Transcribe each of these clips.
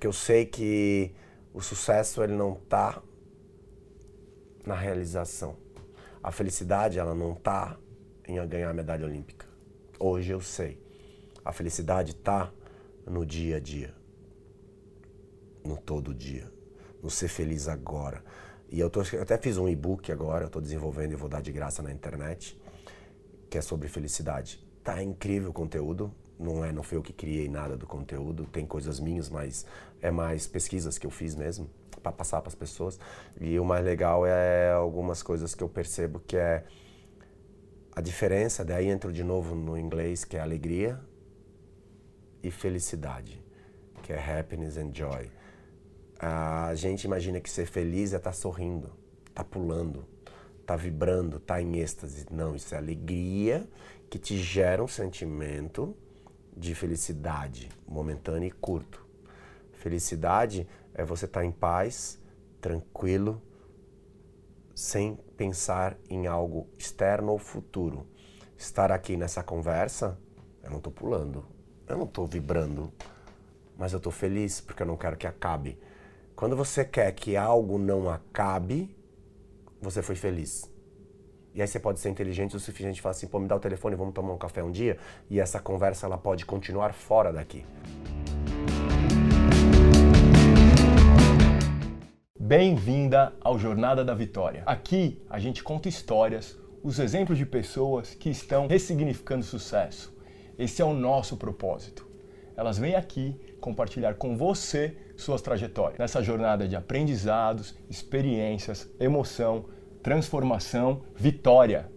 Porque eu sei que o sucesso ele não tá na realização. A felicidade ela não tá em ganhar a medalha olímpica. Hoje eu sei. A felicidade tá no dia a dia. No todo dia. No ser feliz agora. E eu, tô, eu até fiz um e-book agora, eu estou desenvolvendo e vou dar de graça na internet, que é sobre felicidade. Tá incrível o conteúdo, não é, não foi eu que criei nada do conteúdo, tem coisas minhas, mas é mais pesquisas que eu fiz mesmo para passar para as pessoas. E o mais legal é algumas coisas que eu percebo que é a diferença, daí entro de novo no inglês, que é alegria e felicidade, que é happiness and joy. A gente imagina que ser feliz é estar tá sorrindo, tá pulando, tá vibrando, tá em êxtase. Não, isso é alegria que te gera um sentimento de felicidade momentâneo e curto. Felicidade é você estar tá em paz, tranquilo, sem pensar em algo externo ou futuro. Estar aqui nessa conversa, eu não estou pulando, eu não estou vibrando, mas eu estou feliz porque eu não quero que acabe. Quando você quer que algo não acabe, você foi feliz. E aí você pode ser inteligente o suficiente e falar assim, pô, me dá o telefone, vamos tomar um café um dia, e essa conversa ela pode continuar fora daqui. Bem-vinda ao Jornada da Vitória. Aqui a gente conta histórias, os exemplos de pessoas que estão ressignificando sucesso. Esse é o nosso propósito. Elas vêm aqui compartilhar com você suas trajetórias nessa jornada de aprendizados, experiências, emoção, transformação, vitória.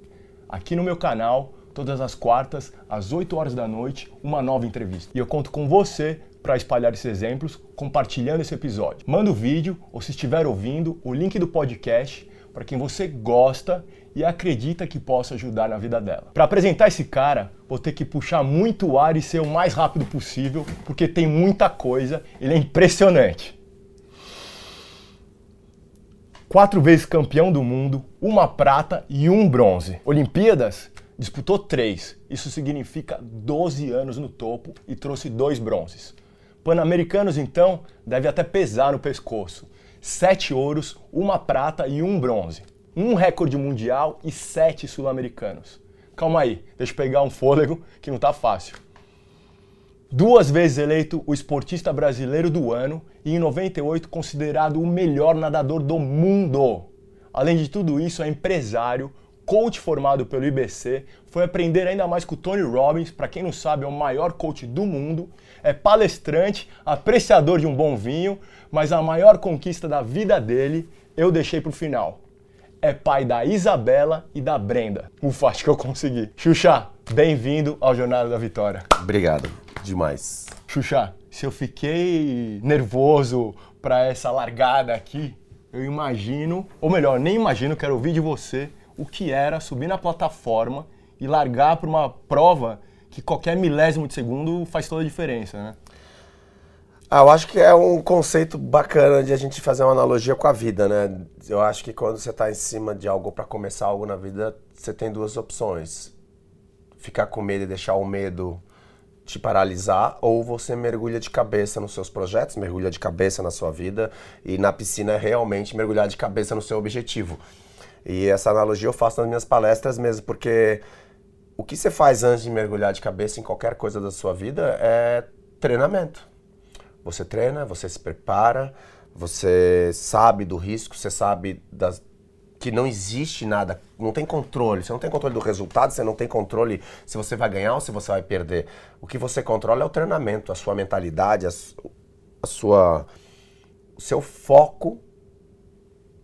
Aqui no meu canal, todas as quartas, às 8 horas da noite, uma nova entrevista. E eu conto com você para espalhar esses exemplos, compartilhando esse episódio. Manda o vídeo ou se estiver ouvindo, o link do podcast para quem você gosta e acredita que possa ajudar na vida dela. Para apresentar esse cara, vou ter que puxar muito ar e ser o mais rápido possível, porque tem muita coisa, ele é impressionante. Quatro vezes campeão do mundo, uma prata e um bronze. Olimpíadas? Disputou três. Isso significa 12 anos no topo e trouxe dois bronzes. Pan-Americanos, então, deve até pesar no pescoço sete ouros, uma prata e um bronze. Um recorde mundial e sete sul-americanos. Calma aí, deixa eu pegar um fôlego que não tá fácil. Duas vezes eleito o esportista brasileiro do ano e em 98 considerado o melhor nadador do mundo. Além de tudo isso, é empresário, coach formado pelo IBC, foi aprender ainda mais com o Tony Robbins, para quem não sabe, é o maior coach do mundo, é palestrante, apreciador de um bom vinho, mas a maior conquista da vida dele eu deixei pro final. É pai da Isabela e da Brenda. Ufa, acho que eu consegui. Xuxa, bem-vindo ao Jornada da Vitória. Obrigado, demais. Xuxa, se eu fiquei nervoso para essa largada aqui, eu imagino, ou melhor, nem imagino, quero ouvir de você o que era subir na plataforma e largar para uma prova que qualquer milésimo de segundo faz toda a diferença, né? Ah, eu acho que é um conceito bacana de a gente fazer uma analogia com a vida, né? Eu acho que quando você está em cima de algo para começar algo na vida, você tem duas opções: ficar com medo e deixar o medo te paralisar, ou você mergulha de cabeça nos seus projetos, mergulha de cabeça na sua vida e na piscina realmente mergulhar de cabeça no seu objetivo. E essa analogia eu faço nas minhas palestras mesmo, porque o que você faz antes de mergulhar de cabeça em qualquer coisa da sua vida é treinamento. Você treina, você se prepara, você sabe do risco, você sabe das, que não existe nada, não tem controle. Você não tem controle do resultado, você não tem controle se você vai ganhar ou se você vai perder. O que você controla é o treinamento, a sua mentalidade, a, a sua, o seu foco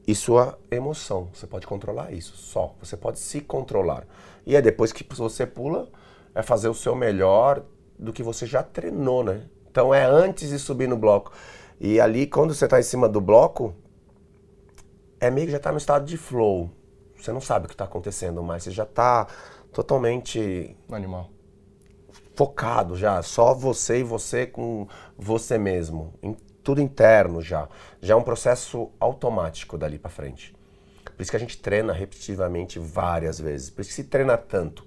e sua emoção. Você pode controlar isso só. Você pode se controlar. E é depois que você pula, é fazer o seu melhor do que você já treinou, né? Então é antes de subir no bloco. E ali, quando você está em cima do bloco, é meio que já está no estado de flow. Você não sabe o que está acontecendo, mas você já está totalmente. Animal. Focado já. Só você e você com você mesmo tudo interno já. Já é um processo automático dali para frente. Por isso que a gente treina repetitivamente várias vezes. Por isso que se treina tanto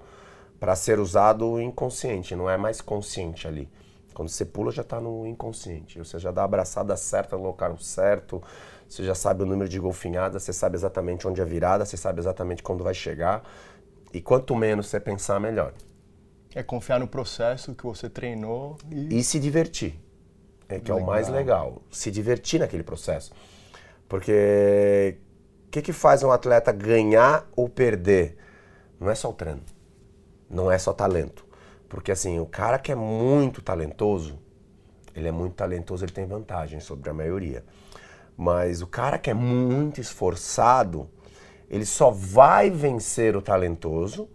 para ser usado inconsciente, não é mais consciente ali. Quando você pula, já está no inconsciente. Você já dá a abraçada certa no local certo, você já sabe o número de golfinhadas, você sabe exatamente onde é virada, você sabe exatamente quando vai chegar. E quanto menos você pensar, melhor. É confiar no processo que você treinou e, e se divertir. É que legal. é o mais legal. Se divertir naquele processo. Porque o que, que faz um atleta ganhar ou perder? Não é só o treino. Não é só talento. Porque assim, o cara que é muito talentoso, ele é muito talentoso, ele tem vantagem sobre a maioria. Mas o cara que é muito esforçado, ele só vai vencer o talentoso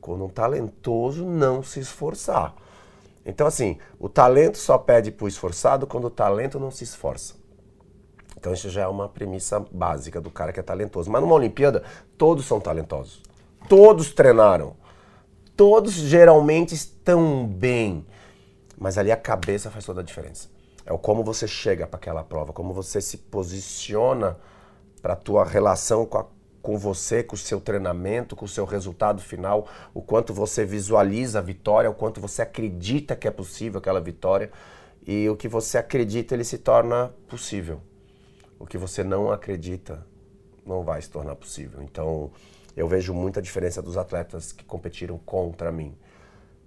quando um talentoso não se esforçar. Então, assim, o talento só pede para o esforçado quando o talento não se esforça. Então, isso já é uma premissa básica do cara que é talentoso. Mas numa Olimpíada, todos são talentosos. Todos treinaram. Todos geralmente estão bem. Mas ali a cabeça faz toda a diferença. É o como você chega para aquela prova, como você se posiciona para a tua relação com a com você, com o seu treinamento, com o seu resultado final, o quanto você visualiza a vitória, o quanto você acredita que é possível aquela vitória. E o que você acredita, ele se torna possível. O que você não acredita, não vai se tornar possível. Então, eu vejo muita diferença dos atletas que competiram contra mim.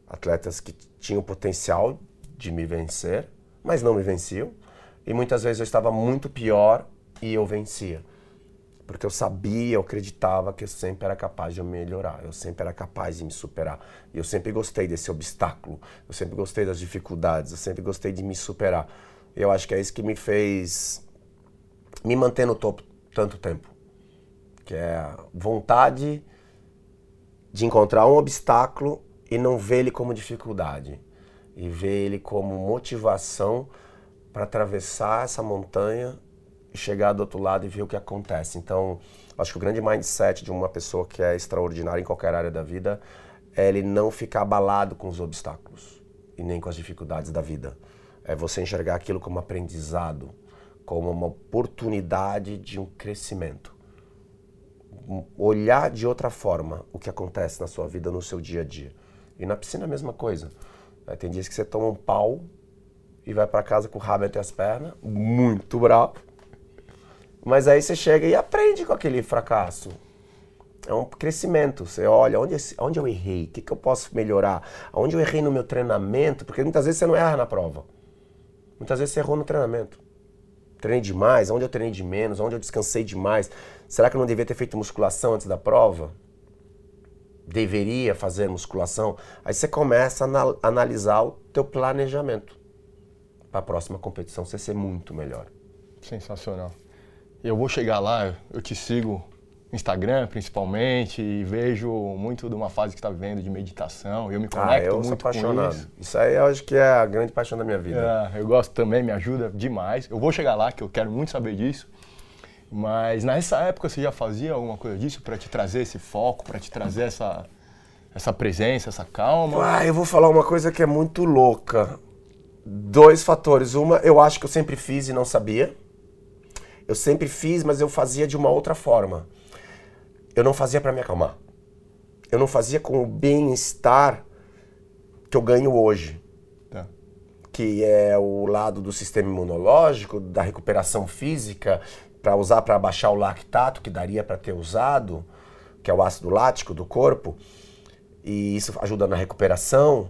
Atletas que tinham potencial de me vencer, mas não me venciam. E muitas vezes eu estava muito pior e eu vencia porque eu sabia, eu acreditava que eu sempre era capaz de melhorar, eu sempre era capaz de me superar. E eu sempre gostei desse obstáculo, eu sempre gostei das dificuldades, eu sempre gostei de me superar. E eu acho que é isso que me fez me manter no topo tanto tempo. Que é a vontade de encontrar um obstáculo e não ver ele como dificuldade, e ver ele como motivação para atravessar essa montanha chegar do outro lado e ver o que acontece. Então, acho que o grande mindset de uma pessoa que é extraordinária em qualquer área da vida é ele não ficar abalado com os obstáculos e nem com as dificuldades da vida. É você enxergar aquilo como aprendizado, como uma oportunidade de um crescimento. Olhar de outra forma o que acontece na sua vida, no seu dia a dia. E na piscina a mesma coisa. Tem dias que você toma um pau e vai para casa com o rabo entre as pernas, muito bravo. Mas aí você chega e aprende com aquele fracasso. É um crescimento. Você olha onde, onde eu errei, o que, que eu posso melhorar, onde eu errei no meu treinamento, porque muitas vezes você não erra na prova. Muitas vezes você errou no treinamento. Treinei demais, onde eu treinei de menos, onde eu descansei demais. Será que eu não devia ter feito musculação antes da prova? Deveria fazer musculação? Aí você começa a analisar o teu planejamento para a próxima competição você ser muito melhor. Sensacional. Eu vou chegar lá, eu te sigo no Instagram principalmente e vejo muito de uma fase que está vivendo de meditação. Eu me conecto ah, eu muito sou apaixonado. isso. Isso aí eu acho que é a grande paixão da minha vida. É, eu gosto também, me ajuda demais. Eu vou chegar lá, que eu quero muito saber disso. Mas nessa época você já fazia alguma coisa disso para te trazer esse foco, para te trazer essa, essa presença, essa calma? Ah, eu vou falar uma coisa que é muito louca. Dois fatores. Uma, eu acho que eu sempre fiz e não sabia. Eu sempre fiz, mas eu fazia de uma outra forma. Eu não fazia para me acalmar. Eu não fazia com o bem-estar que eu ganho hoje. Tá. Que é o lado do sistema imunológico, da recuperação física, para usar para baixar o lactato, que daria para ter usado, que é o ácido lático do corpo. E isso ajuda na recuperação,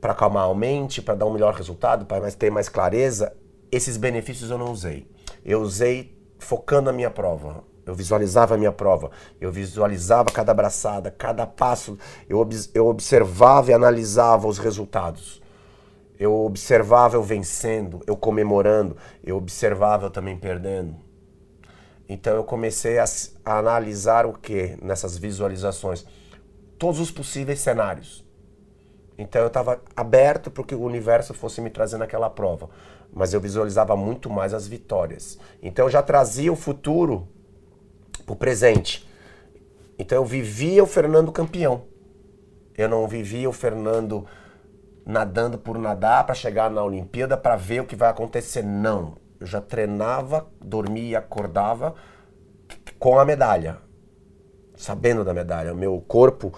para acalmar a mente, para dar um melhor resultado, para ter mais clareza. Esses benefícios eu não usei eu usei focando a minha prova. Eu visualizava a minha prova, eu visualizava cada abraçada, cada passo, eu, ob eu observava e analisava os resultados. Eu observava eu vencendo, eu comemorando, eu observava eu também perdendo. Então eu comecei a, a analisar o que nessas visualizações? Todos os possíveis cenários. Então eu estava aberto para que o universo fosse me trazer naquela prova mas eu visualizava muito mais as vitórias. Então eu já trazia o futuro para o presente. Então eu vivia o Fernando campeão. Eu não vivia o Fernando nadando por nadar para chegar na Olimpíada para ver o que vai acontecer. Não. Já treinava, dormia e acordava com a medalha, sabendo da medalha. O meu corpo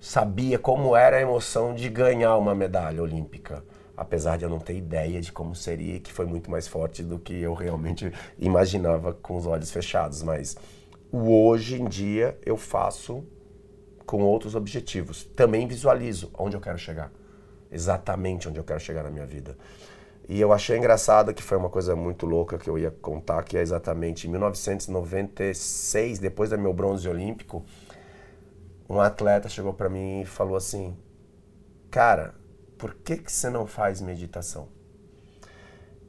sabia como era a emoção de ganhar uma medalha olímpica apesar de eu não ter ideia de como seria, que foi muito mais forte do que eu realmente imaginava com os olhos fechados. Mas hoje em dia eu faço com outros objetivos. Também visualizo onde eu quero chegar, exatamente onde eu quero chegar na minha vida. E eu achei engraçado que foi uma coisa muito louca que eu ia contar, que é exatamente em 1996, depois do meu bronze olímpico, um atleta chegou para mim e falou assim: "Cara, por que que você não faz meditação?"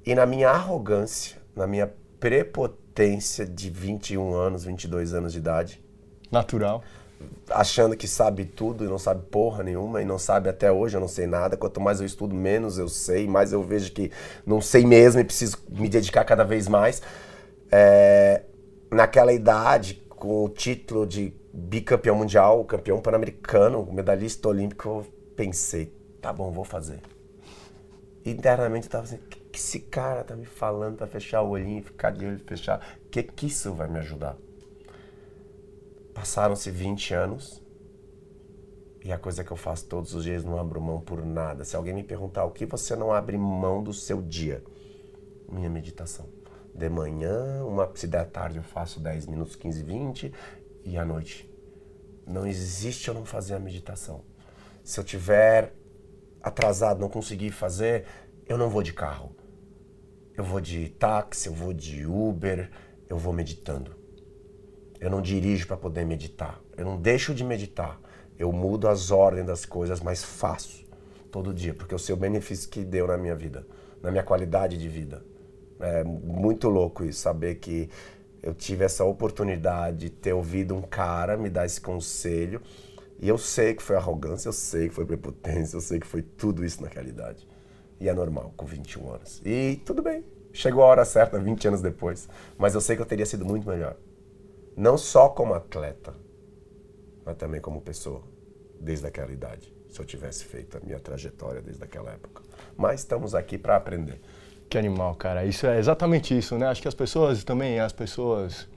E na minha arrogância, na minha prepotência de 21 anos, 22 anos de idade, natural, achando que sabe tudo e não sabe porra nenhuma e não sabe até hoje, eu não sei nada. Quanto mais eu estudo, menos eu sei, mais eu vejo que não sei mesmo e preciso me dedicar cada vez mais. É, naquela idade, com o título de bicampeão mundial, campeão pan-americano, medalhista olímpico, eu pensei, tá bom, vou fazer. Internamente eu tava assim, o que, que esse cara tá me falando para fechar o olhinho ficar de olho fechado? O que que isso vai me ajudar? Passaram-se 20 anos e a coisa que eu faço todos os dias não abro mão por nada. Se alguém me perguntar o que você não abre mão do seu dia, minha meditação. De manhã, uma, se der tarde eu faço 10 minutos, 15, 20 e à noite. Não existe eu não fazer a meditação. Se eu tiver atrasado, não conseguir fazer, eu não vou de carro. Eu vou de táxi, eu vou de Uber, eu vou meditando. Eu não dirijo para poder meditar. Eu não deixo de meditar. Eu mudo as ordens das coisas, mas faço todo dia, porque eu sei o benefício que deu na minha vida, na minha qualidade de vida. É muito louco isso, saber que eu tive essa oportunidade de ter ouvido um cara me dar esse conselho. E eu sei que foi arrogância, eu sei que foi prepotência, eu sei que foi tudo isso na realidade. E é normal, com 21 anos. E tudo bem, chegou a hora certa, 20 anos depois. Mas eu sei que eu teria sido muito melhor. Não só como atleta, mas também como pessoa, desde aquela idade. Se eu tivesse feito a minha trajetória desde aquela época. Mas estamos aqui para aprender. Que animal, cara. Isso é exatamente isso, né? Acho que as pessoas também, as pessoas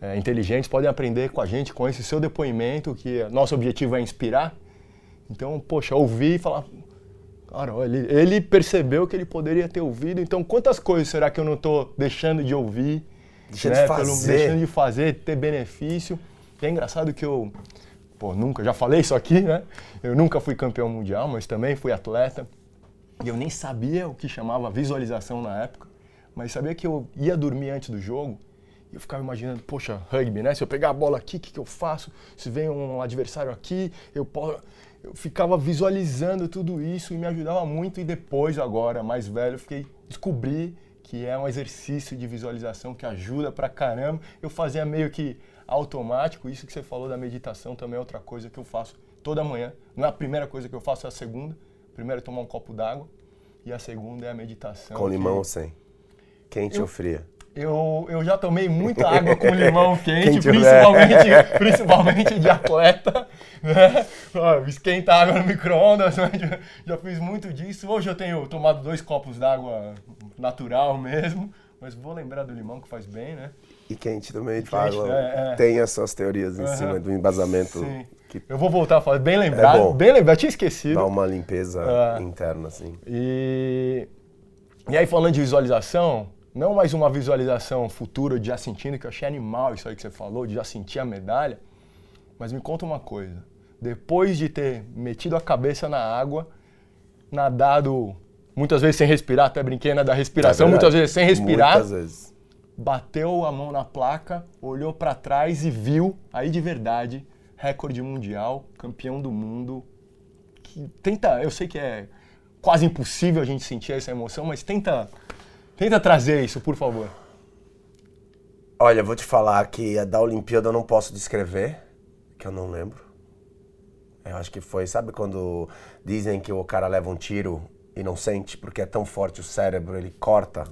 é, inteligentes podem aprender com a gente, com esse seu depoimento, que nosso objetivo é inspirar. Então, poxa, ouvir e falar, cara, ele, ele percebeu que ele poderia ter ouvido, então quantas coisas será que eu não estou deixando de ouvir? Deixando né? de fazer. Pelo, deixando de fazer, ter benefício. E é engraçado que eu, pô, nunca, já falei isso aqui, né? Eu nunca fui campeão mundial, mas também fui atleta. E eu nem sabia o que chamava visualização na época, mas sabia que eu ia dormir antes do jogo e eu ficava imaginando, poxa, rugby, né? Se eu pegar a bola aqui, o que, que eu faço? Se vem um adversário aqui, eu posso. Eu ficava visualizando tudo isso e me ajudava muito. E depois, agora, mais velho, eu fiquei descobri que é um exercício de visualização que ajuda pra caramba. Eu fazia meio que automático. Isso que você falou da meditação também é outra coisa que eu faço toda manhã. Não é a primeira coisa que eu faço, é a segunda. Primeiro é tomar um copo d'água e a segunda é a meditação. Com limão ou sem? Quente Eu- ou fria? Eu, eu já tomei muita água com limão quente, principalmente, principalmente de atleta. Né? Esquenta água no micro-ondas, né? já, já fiz muito disso. Hoje eu tenho tomado dois copos d'água natural mesmo, mas vou lembrar do limão que faz bem, né? E quente também, quente, falam. é, é. Tem as suas teorias em Aham. cima do embasamento Sim. que Eu vou voltar a falar, bem lembrado, É bom. bem lembrado, tinha esquecido. dá uma limpeza Ah. interna, assim. E, e aí, falando de visualização, não mais uma visualização futura de já sentindo, que eu achei animal isso aí que você falou, de já sentir a medalha, mas me conta uma coisa. Depois de ter metido a cabeça na água, nadado muitas vezes sem respirar, até brinquei né, da respiração, É muitas vezes sem respirar, vezes. bateu a mão na placa, olhou pra trás e viu, aí de verdade, recorde mundial, campeão do mundo. Que tenta, eu sei que é quase impossível a gente sentir essa emoção, mas tenta, tenta trazer isso, por favor. Olha, vou te falar que a da Olimpíada eu não posso descrever, que eu não lembro. Eu acho que foi, sabe quando dizem que o cara leva um tiro e não sente porque é tão forte o cérebro, ele corta,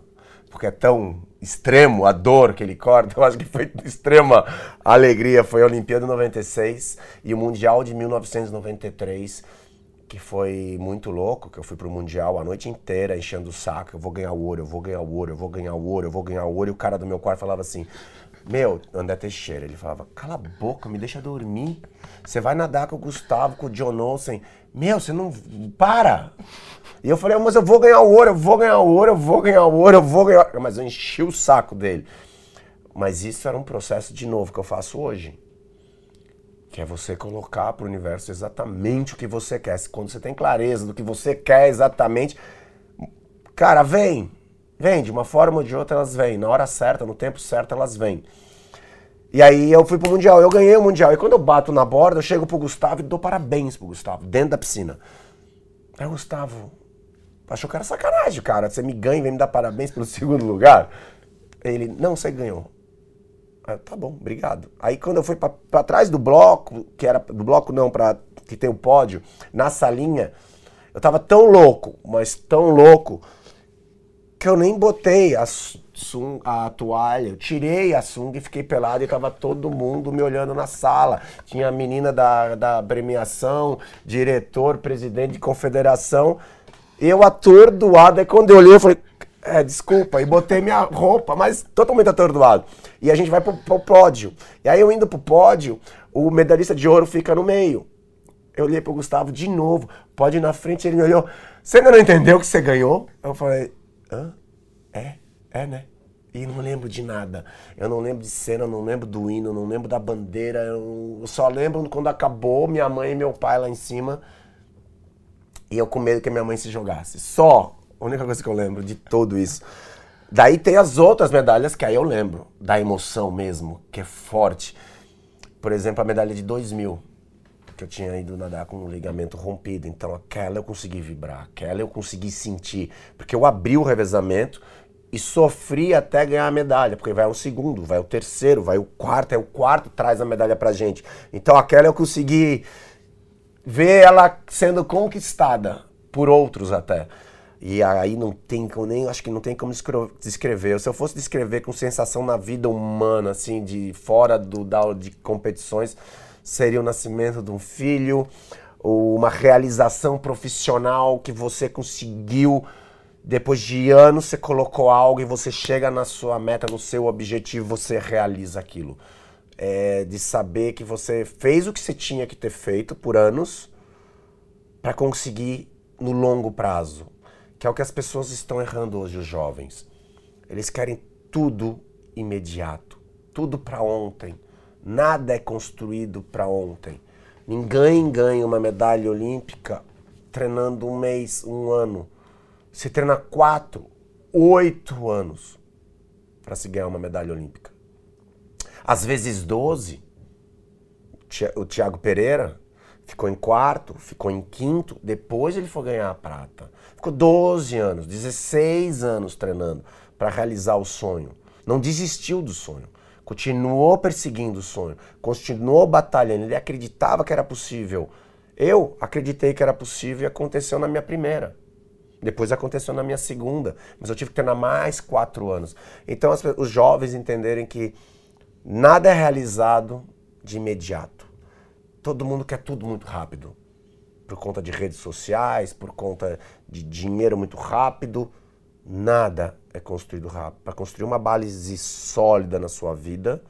porque é tão extremo a dor que ele corta. Eu acho que foi extrema alegria. Foi a Olimpíada 96 e o Mundial de 1993 que foi muito louco, que eu fui pro Mundial a noite inteira enchendo o saco, eu vou ganhar o ouro, eu vou ganhar o ouro, eu vou ganhar o ouro, eu vou ganhar ouro, e o cara do meu quarto falava assim, meu, André Teixeira, ele falava, cala a boca, me deixa dormir. Você vai nadar com o Gustavo, com o John Olsen. Meu, você não. Para! E eu falei, mas eu vou ganhar o ouro, eu vou ganhar o ouro, eu vou ganhar o ouro, eu vou ganhar. Mas eu enchi o saco dele. Mas isso era um processo de novo que eu faço hoje. Que é você colocar para o universo exatamente o que você quer. Quando você tem clareza do que você quer exatamente, cara, vem. Vem, de uma forma ou de outra elas vêm. Na hora certa, no tempo certo, elas vêm. E aí eu fui pro Mundial, eu ganhei o Mundial. E quando eu bato na borda, eu chego pro Gustavo e dou parabéns pro Gustavo, dentro da piscina. Aí o Gustavo achou que era sacanagem, cara. Você me ganha e vem me dar parabéns pelo segundo lugar. Ele, não, você ganhou. Ah, tá bom, obrigado. Aí quando eu fui para trás do bloco, que era do bloco não, para que tem o pódio, na salinha, eu tava tão louco, mas tão louco, que eu nem botei a, sung, a toalha, eu tirei a sunga e fiquei pelado e tava todo mundo me olhando na sala. Tinha a menina da, da premiação, diretor, presidente de confederação, eu atordoado. Aí quando eu olhei, eu falei, é, desculpa, e botei minha roupa, mas totalmente atordoado. E a gente vai pro, pro pódio. E aí eu indo pro pódio, o medalhista de ouro fica no meio. Eu olhei pro Gustavo de novo, pode ir na frente, ele me olhou. Você ainda não entendeu que você ganhou? Eu falei, hã? É, é, né? E não lembro de nada. Eu não lembro de cena, eu não lembro do hino, eu não lembro da bandeira. Eu só lembro quando acabou minha mãe e meu pai lá em cima. E eu com medo que minha mãe se jogasse. Só. A única coisa que eu lembro de tudo isso. Daí tem as outras medalhas que aí eu lembro, da emoção mesmo, que é forte. Por exemplo, a medalha de 2000, que eu tinha ido nadar com um ligamento rompido. Então aquela eu consegui vibrar, aquela eu consegui sentir. Porque eu abri o revezamento e sofri até ganhar a medalha, porque vai o segundo, vai o terceiro, vai o quarto, é o quarto traz a medalha pra gente. Então aquela eu consegui ver ela sendo conquistada por outros até. E aí não tem como nem, acho que não tem como descrever. Se eu fosse descrever com sensação na vida humana, assim, de fora do da, de competições, seria o nascimento de um filho, ou uma realização profissional que você conseguiu depois de anos você colocou algo e você chega na sua meta, no seu objetivo, você realiza aquilo. É de saber que você fez o que você tinha que ter feito por anos para conseguir no longo prazo que é o que as pessoas estão errando hoje, os jovens. Eles querem tudo imediato, tudo para ontem. Nada é construído para ontem. Ninguém ganha uma medalha olímpica treinando um mês, um ano. Se treina quatro, oito anos para se ganhar uma medalha olímpica. Às vezes 12. O Thiago Pereira ficou em quarto, ficou em quinto, depois ele foi ganhar a prata. Ficou 12 anos, 16 anos treinando para realizar o sonho. Não desistiu do sonho. Continuou perseguindo o sonho. Continuou batalhando. Ele acreditava que era possível. Eu acreditei que era possível e aconteceu na minha primeira. Depois aconteceu na minha segunda. Mas eu tive que treinar mais quatro anos. Então as, os jovens entenderem que nada é realizado de imediato. Todo mundo quer tudo muito rápido por conta de redes sociais, por conta de dinheiro muito rápido. Nada é construído rápido. Para construir uma base sólida na sua vida,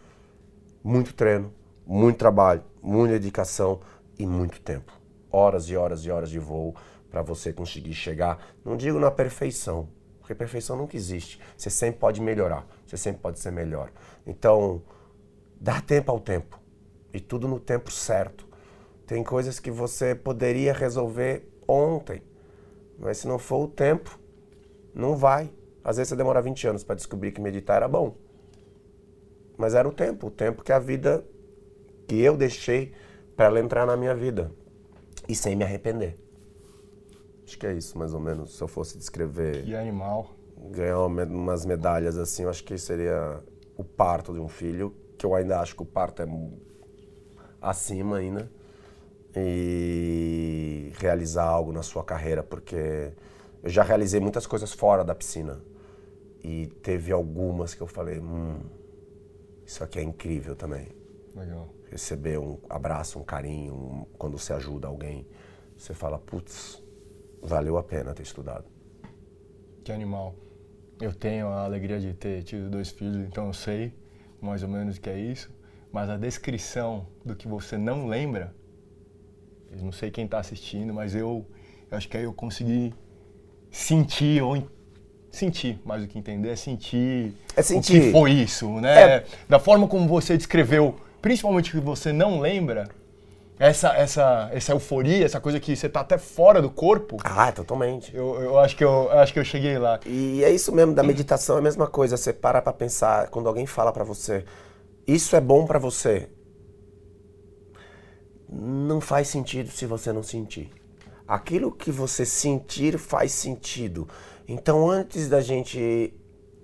muito treino, muito trabalho, muita dedicação e muito tempo. Horas e horas e horas de voo para você conseguir chegar, não digo na perfeição, porque perfeição nunca existe. Você sempre pode melhorar, você sempre pode ser melhor. Então, dá tempo ao tempo e tudo no tempo certo. Tem coisas que você poderia resolver ontem, mas se não for o tempo, não vai. Às vezes você demora 20 anos para descobrir que meditar era bom. Mas era o tempo, o tempo que a vida, que eu deixei para ela entrar na minha vida. E sem me arrepender. Acho que é isso, mais ou menos. Se eu fosse descrever. Que animal. Ganhar umas medalhas assim, eu acho que seria o parto de um filho, que eu ainda acho que o parto é acima ainda e realizar algo na sua carreira, porque eu já realizei muitas coisas fora da piscina e teve algumas que eu falei, hum, isso aqui é incrível também. Legal. Receber um abraço, um carinho, um, quando você ajuda alguém, você fala, putz, valeu a pena ter estudado. Que animal. Eu tenho a alegria de ter tido dois filhos, então eu sei mais ou menos o que é isso. Mas a descrição do que você não lembra, eu não sei quem está assistindo, mas eu, eu acho que aí eu consegui sentir ou sentir, mais do que entender, é sentir, é sentir. o que foi isso, né? É. Da forma como você descreveu, principalmente que você não lembra, essa, essa, essa euforia, essa coisa que você tá até fora do corpo. Ah, totalmente. Eu, eu, acho, que eu, eu acho que eu cheguei lá. E é isso mesmo, da meditação é a mesma coisa. Você para pra pensar, quando alguém fala para você, isso é bom para você. Não faz sentido se você não sentir. Aquilo que você sentir faz sentido. Então, antes da gente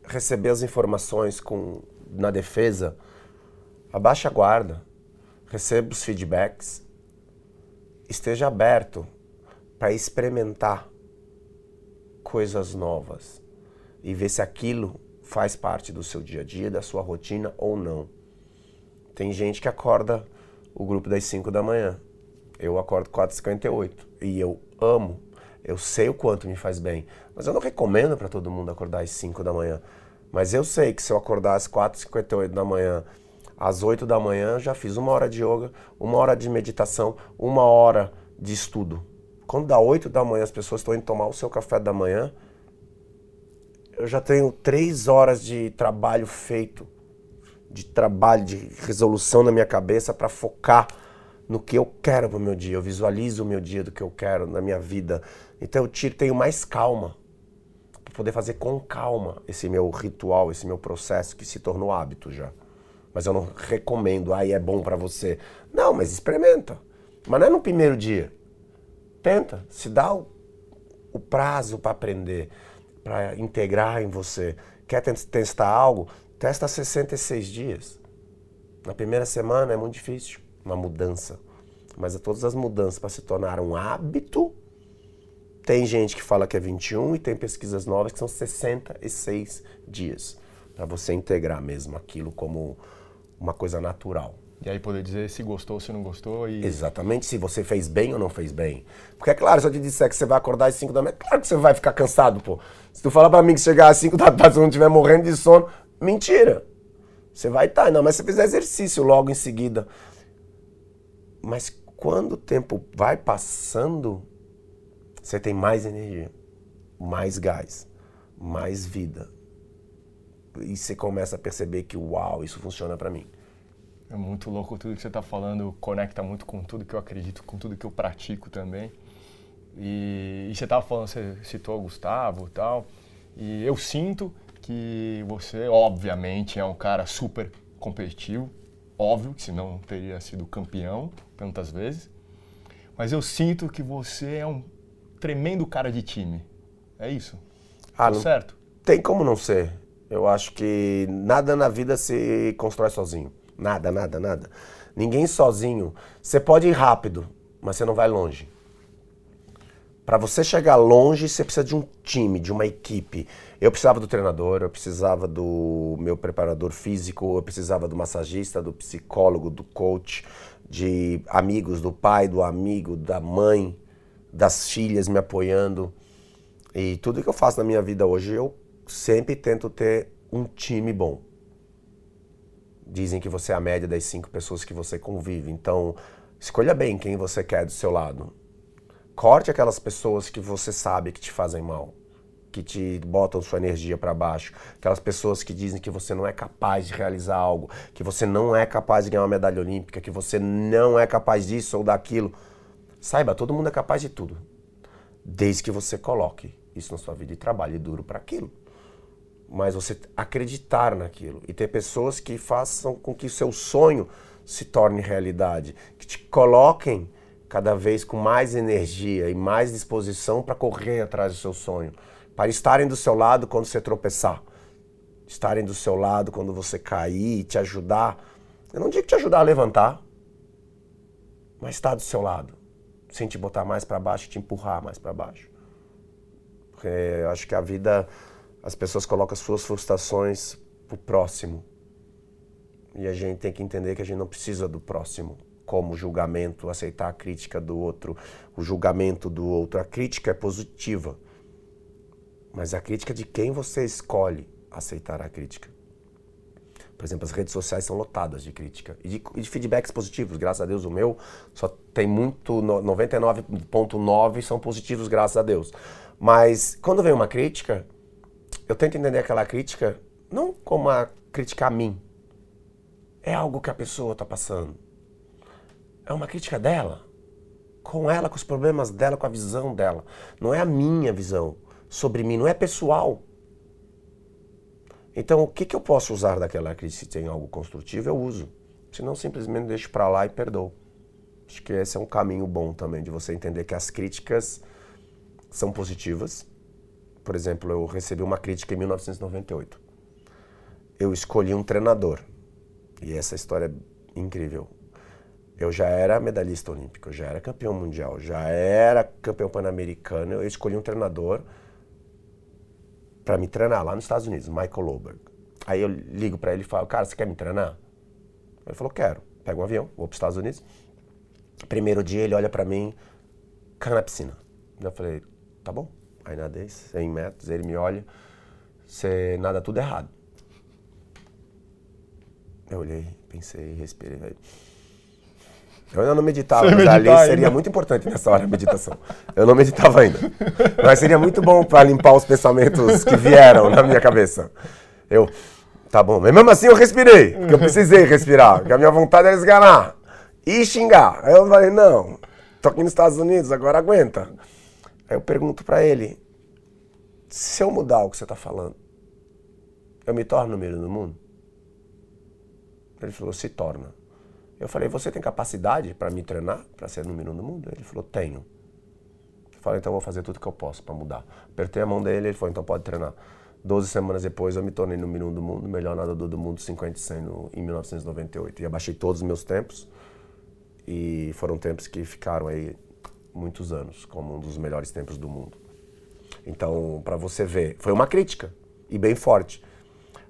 receber as informações com, na defesa, abaixa a guarda, receba os feedbacks, esteja aberto para experimentar coisas novas e ver se aquilo faz parte do seu dia a dia, da sua rotina ou não. Tem gente que acorda o grupo das 5 da manhã. Eu acordo 4h58 e eu amo eu sei o quanto me faz bem. Mas eu não recomendo para todo mundo acordar às 5 da manhã. Mas eu sei que se eu acordar às 4h58 da manhã, às 8 da manhã, já fiz uma hora de yoga, uma hora de meditação, uma hora de estudo. Quando dá 8 da manhã, as pessoas estão indo tomar o seu café da manhã, eu já tenho três horas de trabalho feito, de trabalho, de resolução na minha cabeça para focar no que eu quero para o meu dia. Eu visualizo o meu dia do que eu quero na minha vida. Então eu tiro, tenho mais calma para poder fazer com calma esse meu ritual, esse meu processo que se tornou hábito já. Mas eu não recomendo, aí é bom para você. Não, mas experimenta. Mas não é no primeiro dia. Tenta, se dá o, o prazo para aprender, para integrar em você. Quer testar algo? Testa 66 dias. Na primeira semana é muito difícil uma mudança. Mas é todas as mudanças para se tornar um hábito, tem gente que fala que é 21 e tem pesquisas novas que são 66 dias para você integrar mesmo aquilo como uma coisa natural. E aí poder dizer se gostou, se não gostou e... Exatamente, se você fez bem ou não fez bem. Porque é claro, se eu te disser que você vai acordar às 5 da manhã, claro que você vai ficar cansado, pô. Se tu falar para mim que chegar às 5 da tarde você não estiver morrendo de sono, mentira. Você vai estar, tá, não, mas se fizer exercício logo em seguida, mas quando o tempo vai passando, você tem mais energia, mais gás, mais vida. E você começa a perceber que, uau, isso funciona para mim. É muito louco tudo que você está falando, conecta muito com tudo que eu acredito, com tudo que eu pratico também. E, e você estava falando, você citou o Gustavo e tal, e eu sinto que você, obviamente, é um cara super competitivo, óbvio, que senão não teria sido campeão tantas vezes. Mas eu sinto que você é um tremendo cara de time. É isso? Ah, não certo? Tem como não ser. Eu acho que nada na vida se constrói sozinho. Nada, nada, nada. Ninguém sozinho. Você pode ir rápido, mas você não vai longe. Para você chegar longe, você precisa de um time, de uma equipe. Eu precisava do treinador, eu precisava do meu preparador físico, eu precisava do massagista, do psicólogo, do coach, de amigos, do pai, do amigo, da mãe, das filhas me apoiando. E tudo que eu faço na minha vida hoje, eu sempre tento ter um time bom. Dizem que você é a média das cinco pessoas que você convive. Então, escolha bem quem você quer do seu lado. Corte aquelas pessoas que você sabe que te fazem mal, que te botam sua energia para baixo, aquelas pessoas que dizem que você não é capaz de realizar algo, que você não é capaz de ganhar uma medalha olímpica, que você não é capaz disso ou daquilo. Saiba, todo mundo é capaz de tudo, desde que você coloque isso na sua vida e trabalhe duro para aquilo. Mas você acreditar naquilo e ter pessoas que façam com que o seu sonho se torne realidade, que te coloquem cada vez com mais energia e mais disposição para correr atrás do seu sonho, para estarem do seu lado quando você tropeçar, estarem do seu lado quando você cair, te ajudar. Eu não digo te ajudar a levantar, mas estar do seu lado, sem te botar mais para baixo, te empurrar mais para baixo. Porque eu acho que a vida, as pessoas colocam as suas frustrações pro próximo. E a gente tem que entender que a gente não precisa do próximo como julgamento, aceitar a crítica do outro, o julgamento do outro. A crítica é positiva. Mas a crítica de quem você escolhe aceitar a crítica. Por exemplo, as redes sociais são lotadas de crítica e de, e de feedbacks positivos. Graças a Deus, o meu só tem muito, 99,9 são positivos, graças a Deus. Mas quando vem uma crítica, eu tento entender aquela crítica não como uma crítica a mim. É algo que a pessoa está passando. É uma crítica dela. Com ela, com os problemas dela, com a visão dela. Não é a minha visão sobre mim, não é pessoal. Então, o que, que eu posso usar daquela crise? Se tem algo construtivo, eu uso. Se não, simplesmente deixo para lá e perdoo. Acho que esse é um caminho bom também, de você entender que as críticas são positivas. Por exemplo, eu recebi uma crítica em 1998. Eu escolhi um treinador. E essa história é incrível. Eu já era medalhista olímpico, eu já era campeão mundial, já era campeão pan-americano. Eu escolhi um treinador para me treinar lá nos Estados Unidos, Michael Loberg. Aí eu ligo para ele e falo, cara, você quer me treinar? Ele falou, quero. Pego um avião, vou para os Estados Unidos. Primeiro dia ele olha para mim, cana na piscina. Eu falei, tá bom. Aí nadei 100 metros, ele me olha, você nada tudo errado. Eu olhei, pensei, respirei, eu ainda não meditava, mas ali ainda. seria muito importante nessa hora a meditação. Eu não meditava ainda. Mas seria muito bom para limpar os pensamentos que vieram na minha cabeça. Eu, tá bom. Mas mesmo assim eu respirei, porque eu precisei respirar, porque a minha vontade era esganar e xingar. Aí eu falei, não, tô aqui nos Estados Unidos, agora aguenta. Aí eu pergunto para ele, se eu mudar o que você tá falando, eu me torno número no mundo? Ele falou, se torna. Eu falei, você tem capacidade para me treinar, para ser número um do mundo? Ele falou, tenho. Eu falei, então vou fazer tudo que eu posso para mudar. Apertei a mão dele, ele falou, então pode treinar. Doze semanas depois eu me tornei número um do mundo, melhor nadador do mundo 50 e 100 no, em 1998. E abaixei todos os meus tempos. E foram tempos que ficaram aí muitos anos como um dos melhores tempos do mundo. Então, para você ver, foi uma crítica e bem forte.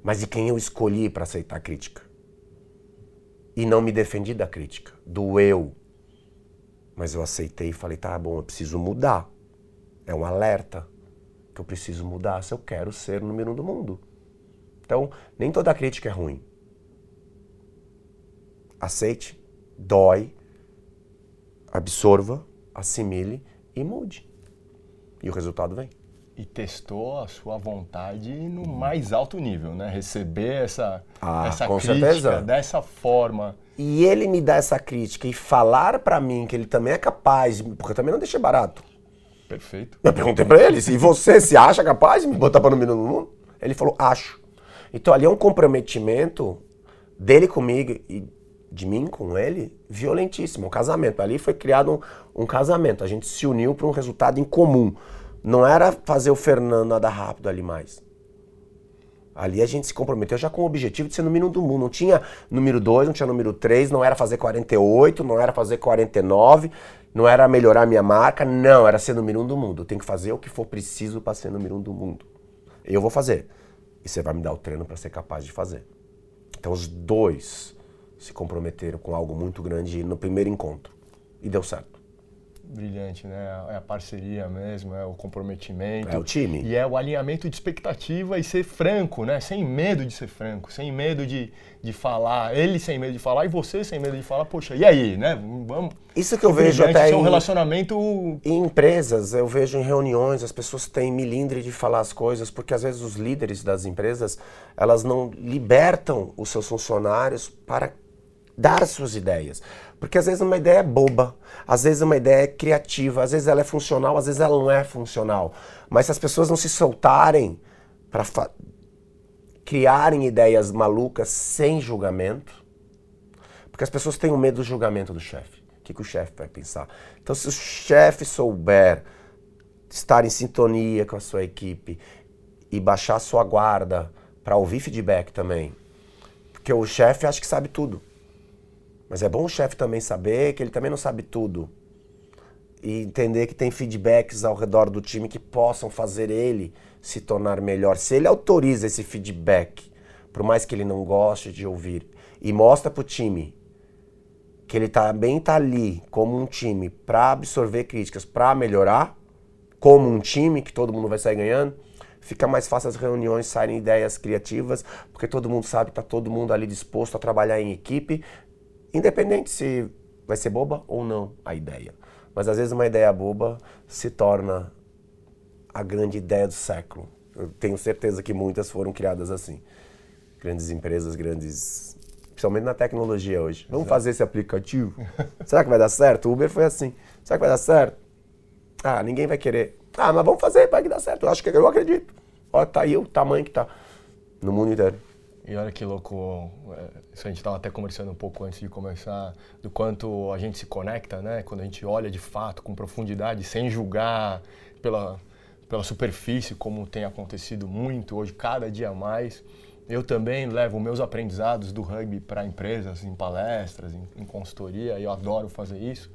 Mas de quem eu escolhi para aceitar a crítica? E não me defendi da crítica, do eu. Mas eu aceitei e falei, tá bom, eu preciso mudar. É um alerta que eu preciso mudar se eu quero ser o número um do mundo. Então, nem toda crítica é ruim. Aceite, dói, absorva, assimile e mude. E o resultado vem e testou a sua vontade no mais alto nível, né? Receber essa, ah, essa crítica certeza. dessa forma. E ele me dá essa crítica e falar para mim que ele também é capaz, porque eu também não deixei barato. Perfeito. Eu perguntei para ele, se você se acha capaz de me botar para número no mundo? Ele falou, acho. Então ali é um comprometimento dele comigo e de mim com ele violentíssimo, um casamento. Ali foi criado um, um casamento, a gente se uniu para um resultado em comum. Não era fazer o Fernando nadar rápido ali mais. Ali a gente se comprometeu já com o objetivo de ser número 1 do mundo. Não tinha número 2, não tinha número 3, não era fazer 48, não era fazer 49, não era melhorar minha marca, não, era ser número 1 do mundo. Eu tenho que fazer o que for preciso para ser número 1 do mundo. Eu vou fazer. E você vai me dar o treino para ser capaz de fazer. Então os dois se comprometeram com algo muito grande no primeiro encontro. E deu certo brilhante, né? É a parceria mesmo, é o comprometimento. É o time. E é o alinhamento de expectativa e ser franco, né? Sem medo de ser franco, sem medo de, de falar, ele sem medo de falar e você sem medo de falar, poxa, e aí, né? Vamos. Isso que eu vejo até é um relacionamento em empresas, eu vejo em reuniões, as pessoas têm milindre de falar as coisas, porque às vezes os líderes das empresas, elas não libertam os seus funcionários para dar suas ideias. Porque às vezes uma ideia é boba, às vezes uma ideia é criativa, às vezes ela é funcional, às vezes ela não é funcional. Mas se as pessoas não se soltarem para criarem ideias malucas sem julgamento, porque as pessoas têm o medo do julgamento do chefe. O que, que o chefe vai pensar? Então, se o chefe souber estar em sintonia com a sua equipe e baixar a sua guarda para ouvir feedback também, porque o chefe acha que sabe tudo. Mas é bom o chefe também saber que ele também não sabe tudo. E entender que tem feedbacks ao redor do time que possam fazer ele se tornar melhor. Se ele autoriza esse feedback, por mais que ele não goste de ouvir, e mostra para o time que ele também tá ali como um time para absorver críticas, para melhorar, como um time que todo mundo vai sair ganhando, fica mais fácil as reuniões saírem ideias criativas, porque todo mundo sabe que tá todo mundo ali disposto a trabalhar em equipe, independente se vai ser boba ou não a ideia. Mas às vezes uma ideia boba se torna a grande ideia do século. Eu tenho certeza que muitas foram criadas assim. Grandes empresas, grandes principalmente na tecnologia hoje. Vamos Exato. fazer esse aplicativo? Será que vai dar certo? O Uber foi assim. Será que vai dar certo? Ah, ninguém vai querer. Ah, mas vamos fazer, vai que dar certo. Eu acho que eu acredito. Olha, tá aí o tamanho que tá no mundo inteiro. E olha que louco, é, isso a gente estava até conversando um pouco antes de começar, do quanto a gente se conecta, né? Quando a gente olha de fato, com profundidade, sem julgar pela, pela superfície, como tem acontecido muito hoje, cada dia mais. Eu também levo meus aprendizados do rugby para empresas, em palestras, em, em consultoria, e eu adoro fazer isso.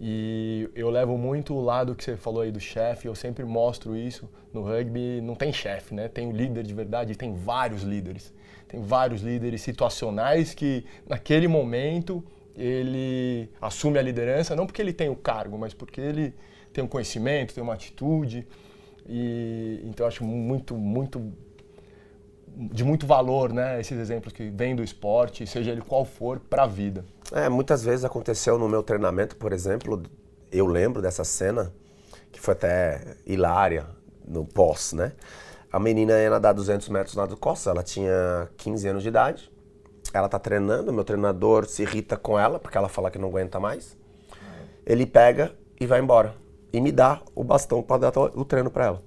E eu levo muito o lado que você falou aí do chefe, eu sempre mostro isso. No rugby não tem chefe, né? Tem o líder de verdade, tem vários líderes. Tem vários líderes situacionais que naquele momento ele assume a liderança, não porque ele tem o cargo, mas porque ele tem um conhecimento, tem uma atitude. E então acho muito muito de muito valor, né? Esses exemplos que vêm do esporte, seja ele qual for, para a vida. É, muitas vezes aconteceu no meu treinamento, por exemplo, eu lembro dessa cena, que foi até hilária no pós, né? A menina ia nadar 200 metros na Costa, ela tinha 15 anos de idade, ela tá treinando, meu treinador se irrita com ela, porque ela fala que não aguenta mais. Ele pega e vai embora. E me dá o bastão para dar o treino para ela.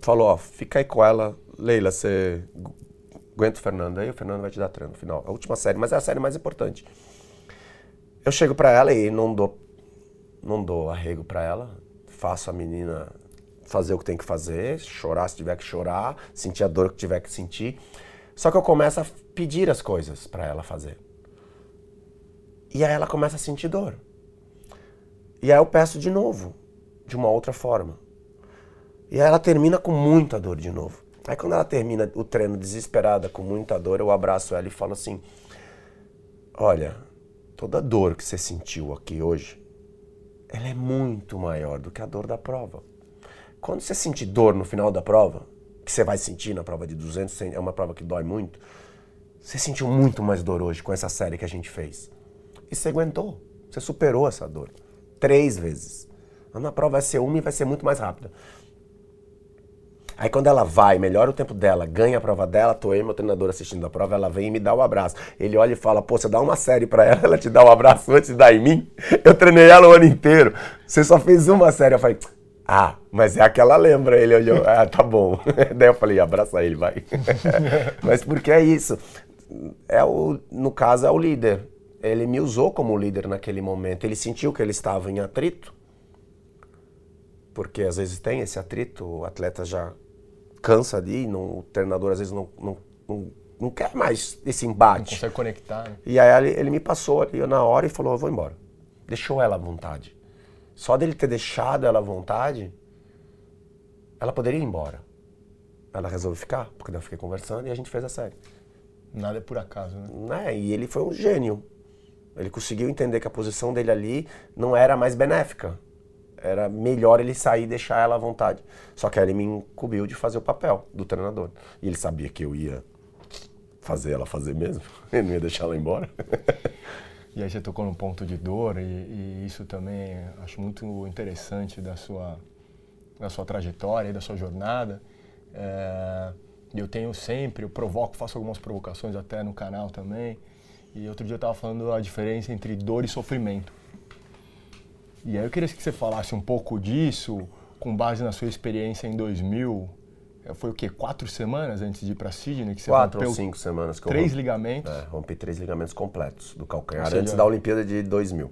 Falou, ó, fica aí com ela Leila, você aguenta o Fernando aí, o Fernando vai te dar treino no final. A última série, mas é a série mais importante. Eu chego para ela e não dou, não dou arrego para ela, faço a menina fazer o que tem que fazer, chorar se tiver que chorar, sentir a dor que tiver que sentir. Só que eu começo a pedir as coisas para ela fazer. E aí ela começa a sentir dor. E aí eu peço de novo, de uma outra forma. E aí ela termina com muita dor de novo. Aí quando ela termina o treino desesperada, com muita dor, eu abraço ela e falo assim: Olha, toda dor que você sentiu aqui hoje, ela é muito maior do que a dor da prova. Quando você sentir dor no final da prova, que você vai sentir na prova de 200, é uma prova que dói muito, você sentiu muito mais dor hoje com essa série que a gente fez. E você aguentou, você superou essa dor. Três vezes. Na prova vai ser uma e vai ser muito mais rápida. Aí quando ela vai, melhora o tempo dela, ganha a prova dela, tô eu meu treinador assistindo a prova, ela vem e me dá o um abraço. Ele olha e fala, pô, você dá uma série para ela, ela te dá um abraço antes de dar em mim? Eu treinei ela o ano inteiro, você só fez uma série. Eu falei, ah, mas é aquela lembra. Ele olhou, ah, tá bom. Daí eu falei, abraça ele, vai. mas porque é isso. É o, no caso, é o líder. Ele me usou como líder naquele momento. Ele sentiu que ele estava em atrito, porque às vezes tem esse atrito, o atleta já cansa de ir, não, o treinador às vezes não, não, não, não quer mais esse embate. Não consegue conectar. Né? E aí ele, ele, me passou ali na hora e falou, eu vou embora. Deixou ela à vontade. Só dele ter deixado ela à vontade, ela poderia ir embora. Ela resolveu ficar, porque eu fiquei conversando e a gente fez a série. Nada é por acaso, né? né? E ele foi um gênio. Ele conseguiu entender que a posição dele ali não era mais benéfica era melhor ele sair e deixar ela à vontade. Só que aí ele me incumbiu de fazer o papel do treinador. E ele sabia que eu ia fazer ela fazer mesmo. Ele não ia deixar ela embora. E aí você tocou num ponto de dor e, e, isso também acho muito interessante da sua, da sua trajetória e da sua jornada. É, eu tenho sempre, eu provoco, faço algumas provocações até no canal também. E outro dia eu estava falando a diferença entre dor e sofrimento. E aí eu queria que você falasse um pouco disso, com base na sua experiência em 2000. Foi o quê? Quatro semanas antes de ir para Sydney? Que você Quatro ou cinco semanas que eu Três rompi, ligamentos? É, rompi três ligamentos completos do calcanhar seja, antes da Olimpíada de 2000.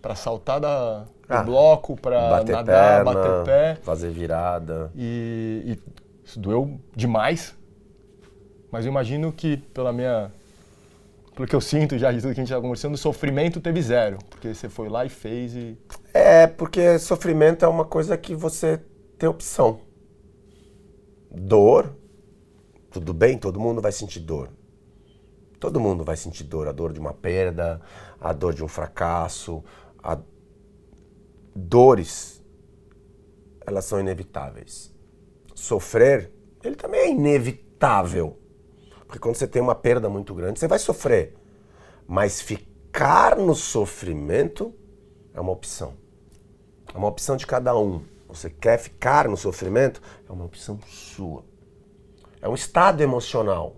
Para saltar da, do ah, bloco, para nadar, perna, bater pé. Fazer virada. E, e isso doeu demais. Mas eu imagino que, pela minha pelo que eu sinto já de tudo que a gente está conversando, o sofrimento teve zero, porque você foi lá e fez e... É, porque sofrimento é uma coisa que você tem opção. Dor, tudo bem, todo mundo vai sentir dor. Todo mundo vai sentir dor, a dor de uma perda, a dor de um fracasso, a dores, elas são inevitáveis. Sofrer, ele também é inevitável. Porque quando você tem uma perda muito grande, você vai sofrer. Mas ficar no sofrimento é uma opção. É uma opção de cada um. Você quer ficar no sofrimento? É uma opção sua. É um estado emocional.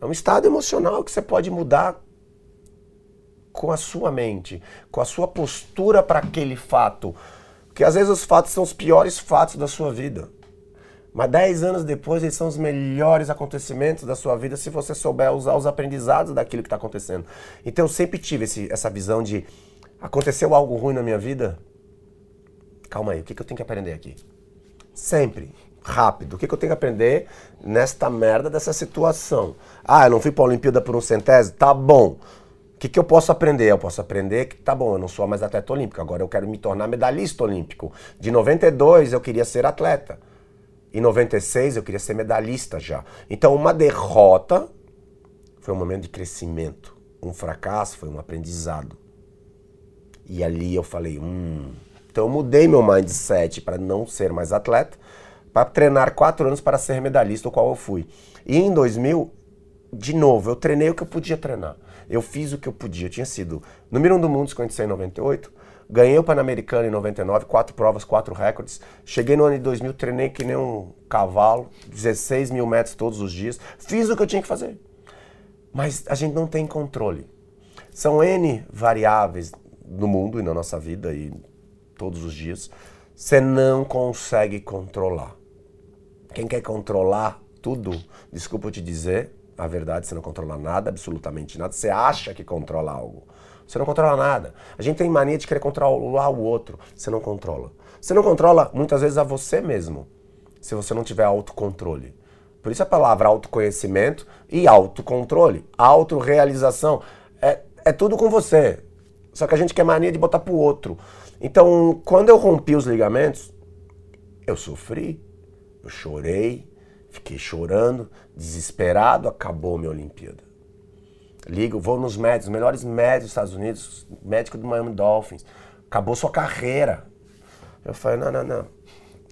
É um estado emocional que você pode mudar com a sua mente, com a sua postura para aquele fato. Porque às vezes os fatos são os piores fatos da sua vida. Mas dez anos depois eles são os melhores acontecimentos da sua vida se você souber usar os aprendizados daquilo que está acontecendo. Então eu sempre tive esse, essa visão de aconteceu algo ruim na minha vida. Calma aí, o que, que eu tenho que aprender aqui? Sempre rápido. O que, que eu tenho que aprender nesta merda dessa situação? Ah, eu não fui para a Olimpíada por um centésimo? Tá bom. O que, que eu posso aprender? Eu posso aprender que, tá bom, eu não sou mais atleta olímpico, agora eu quero me tornar medalhista olímpico. De 92 eu queria ser atleta. Em 96 eu queria ser medalhista já. Então uma derrota foi um momento de crescimento. Um fracasso foi um aprendizado. E ali eu falei, hum. Então eu mudei meu mindset para não ser mais atleta para treinar quatro anos para ser medalhista, o qual eu fui. E em 2000, de novo, eu treinei o que eu podia treinar. Eu fiz o que eu podia. Eu tinha sido número um do mundo, 56 em 98. Ganhei o Pan-Americano em 99, quatro provas, quatro recordes. Cheguei no ano de 2000, treinei que nem um cavalo, 16 mil metros todos os dias. Fiz o que eu tinha que fazer. Mas a gente não tem controle. São N variáveis no mundo e na nossa vida e todos os dias. Você não consegue controlar. Quem quer controlar tudo, desculpa te dizer, a verdade, você não controla nada, absolutamente nada. Você acha que controla algo. Você não controla nada. A gente tem mania de querer controlar o outro. Você não controla. Você não controla muitas vezes a você mesmo, se você não tiver autocontrole. Por isso a palavra autoconhecimento e autocontrole. Autorealização. É, é tudo com você. Só que a gente quer mania de botar pro outro. Então, quando eu rompi os ligamentos, eu sofri. Eu chorei, fiquei chorando, desesperado, acabou minha Olimpíada. Ligo, vou nos médicos, os melhores médicos dos Estados Unidos, médico do Miami Dolphins. Acabou sua carreira. Eu falei, não, não, não.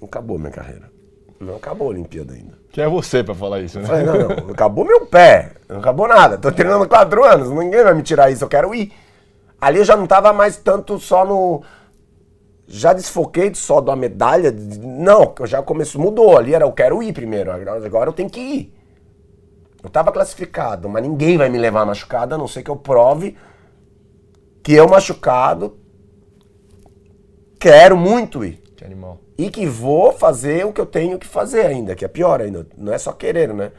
Não acabou minha carreira. Não acabou a Olimpíada ainda. Quem é você para falar isso, né? Eu falei, não, não, acabou meu pé. Não acabou nada. Tô treinando quatro anos, ninguém vai me tirar isso, eu quero ir. Ali eu já não tava mais tanto só no, já desfoquei só da medalha. Não, eu já começou, mudou ali, era eu quero ir primeiro, agora eu tenho que ir. Eu tava classificado, mas ninguém vai me levar machucado, a não ser que eu prove que eu machucado quero muito ir. Que animal. E que vou fazer o que eu tenho que fazer ainda, que é pior ainda. Não é só querer, né?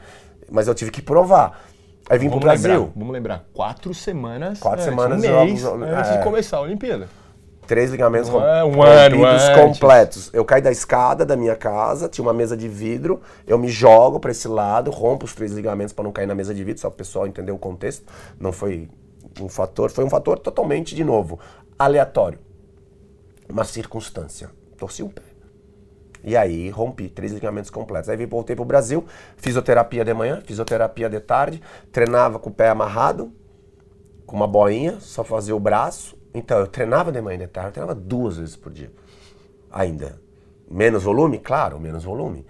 Mas eu tive que provar. Aí vim vamos pro Brasil. Lembrar, vamos lembrar, quatro semanas. Quatro semanas um mês jogos, antes é. de começar a Olimpíada. Três ligamentos um, um ano rompidos completos. Eu caí da escada da minha casa, tinha uma mesa de vidro, eu me jogo para esse lado, rompo os três ligamentos para não cair na mesa de vidro, só o pessoal entender o contexto. Não foi um fator, foi um fator totalmente, de novo, aleatório. Uma circunstância. Torci o pé. E aí rompi três ligamentos completos. Aí voltei pro Brasil, fisioterapia de manhã, fisioterapia de tarde, treinava com o pé amarrado, com uma boinha, só fazia o braço, então, eu treinava de manhã e de tarde, eu treinava duas vezes por dia. Ainda. Menos volume? Claro, menos volume.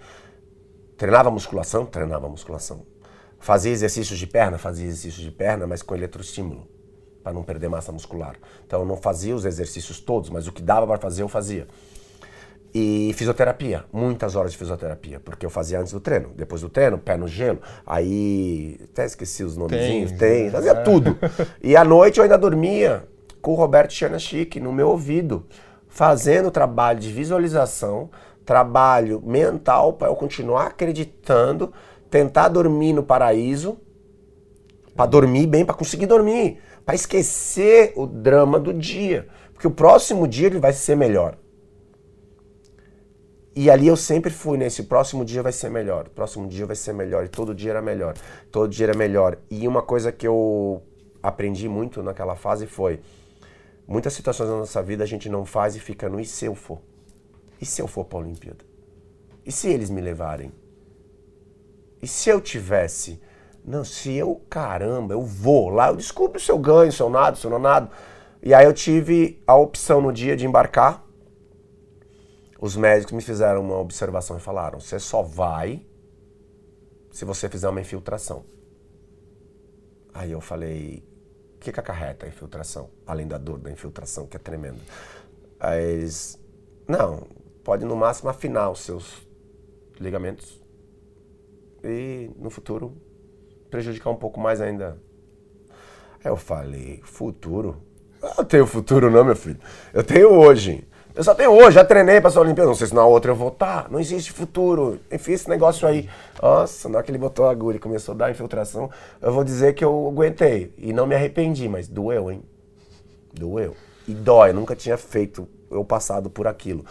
Treinava musculação? Treinava musculação. Fazia exercícios de perna? Fazia exercícios de perna, mas com eletroestímulo, para não perder massa muscular. Então, eu não fazia os exercícios todos, mas o que dava para fazer, eu fazia. E fisioterapia, muitas horas de fisioterapia, porque eu fazia antes do treino. Depois do treino, pé no gelo, aí até esqueci os nomezinhos, tem, tem fazia é. tudo. E à noite eu ainda dormia com o Roberto Chanachik no meu ouvido, fazendo trabalho de visualização, trabalho mental para eu continuar acreditando, tentar dormir no paraíso, para dormir bem, para conseguir dormir, para esquecer o drama do dia, porque o próximo dia ele vai ser melhor. E ali eu sempre fui nesse próximo dia vai ser melhor, próximo dia vai ser melhor, e todo dia era melhor, todo dia era melhor. E uma coisa que eu aprendi muito naquela fase foi Muitas situações na nossa vida a gente não faz e fica no e se eu for? E se eu for para a Olimpíada? E se eles me levarem? E se eu tivesse Não, se eu, caramba, eu vou lá, eu descubro se eu ganho, se eu nado, se eu não nado. E aí eu tive a opção no dia de embarcar. Os médicos me fizeram uma observação e falaram: você só vai se você fizer uma infiltração. Aí eu falei: o que, que acarreta a infiltração? Além da dor da infiltração, que é tremenda. Eles: não, pode no máximo afinar os seus ligamentos e no futuro prejudicar um pouco mais ainda. Aí eu falei: futuro? Eu tenho futuro, não, meu filho. Eu tenho hoje. Eu só tenho hoje, já treinei para essa Olimpíada. Não sei se na outra eu vou estar. Tá. Não existe futuro. Enfim, esse negócio aí. Nossa, na hora que ele botou a agulha e começou a dar infiltração, eu vou dizer que eu aguentei. E não me arrependi, mas doeu, hein? Doeu. E dói, eu nunca tinha feito eu passado por aquilo.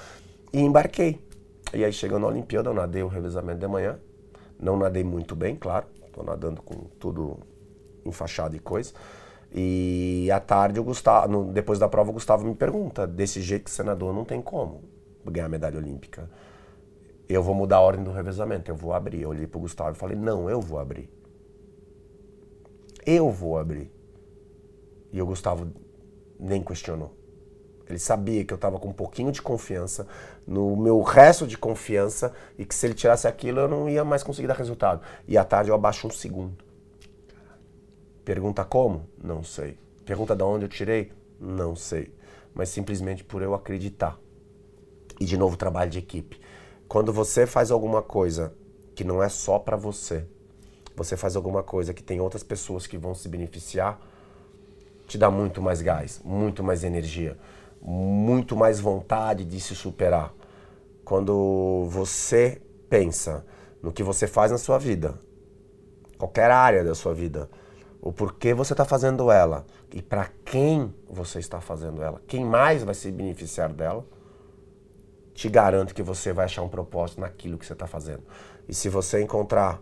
E embarquei. E aí chegando na Olimpíada, eu nadei o revezamento de manhã. Não nadei muito bem, claro. Tô nadando com tudo enfaixado e coisa. E à tarde, o Gustavo, no, depois da prova, o Gustavo me pergunta: desse jeito que senador não tem como ganhar medalha olímpica. Eu vou mudar a ordem do revezamento, eu vou abrir. Eu olhei pro Gustavo e falei: não, eu vou abrir. Eu vou abrir. E o Gustavo nem questionou. Ele sabia que eu estava com um pouquinho de confiança, no meu resto de confiança, e que se ele tirasse aquilo eu não ia mais conseguir dar resultado. E à tarde eu abaixo um segundo. Pergunta como? Não sei. Pergunta de onde eu tirei? Não sei. Mas simplesmente por eu acreditar. E de novo, trabalho de equipe. Quando você faz alguma coisa que não é só para você, você faz alguma coisa que tem outras pessoas que vão se beneficiar, te dá muito mais gás, muito mais energia, muito mais vontade de se superar. Quando você pensa no que você faz na sua vida, qualquer área da sua vida, o porquê você está fazendo ela e para quem você está fazendo ela, quem mais vai se beneficiar dela, te garanto que você vai achar um propósito naquilo que você está fazendo. E se você encontrar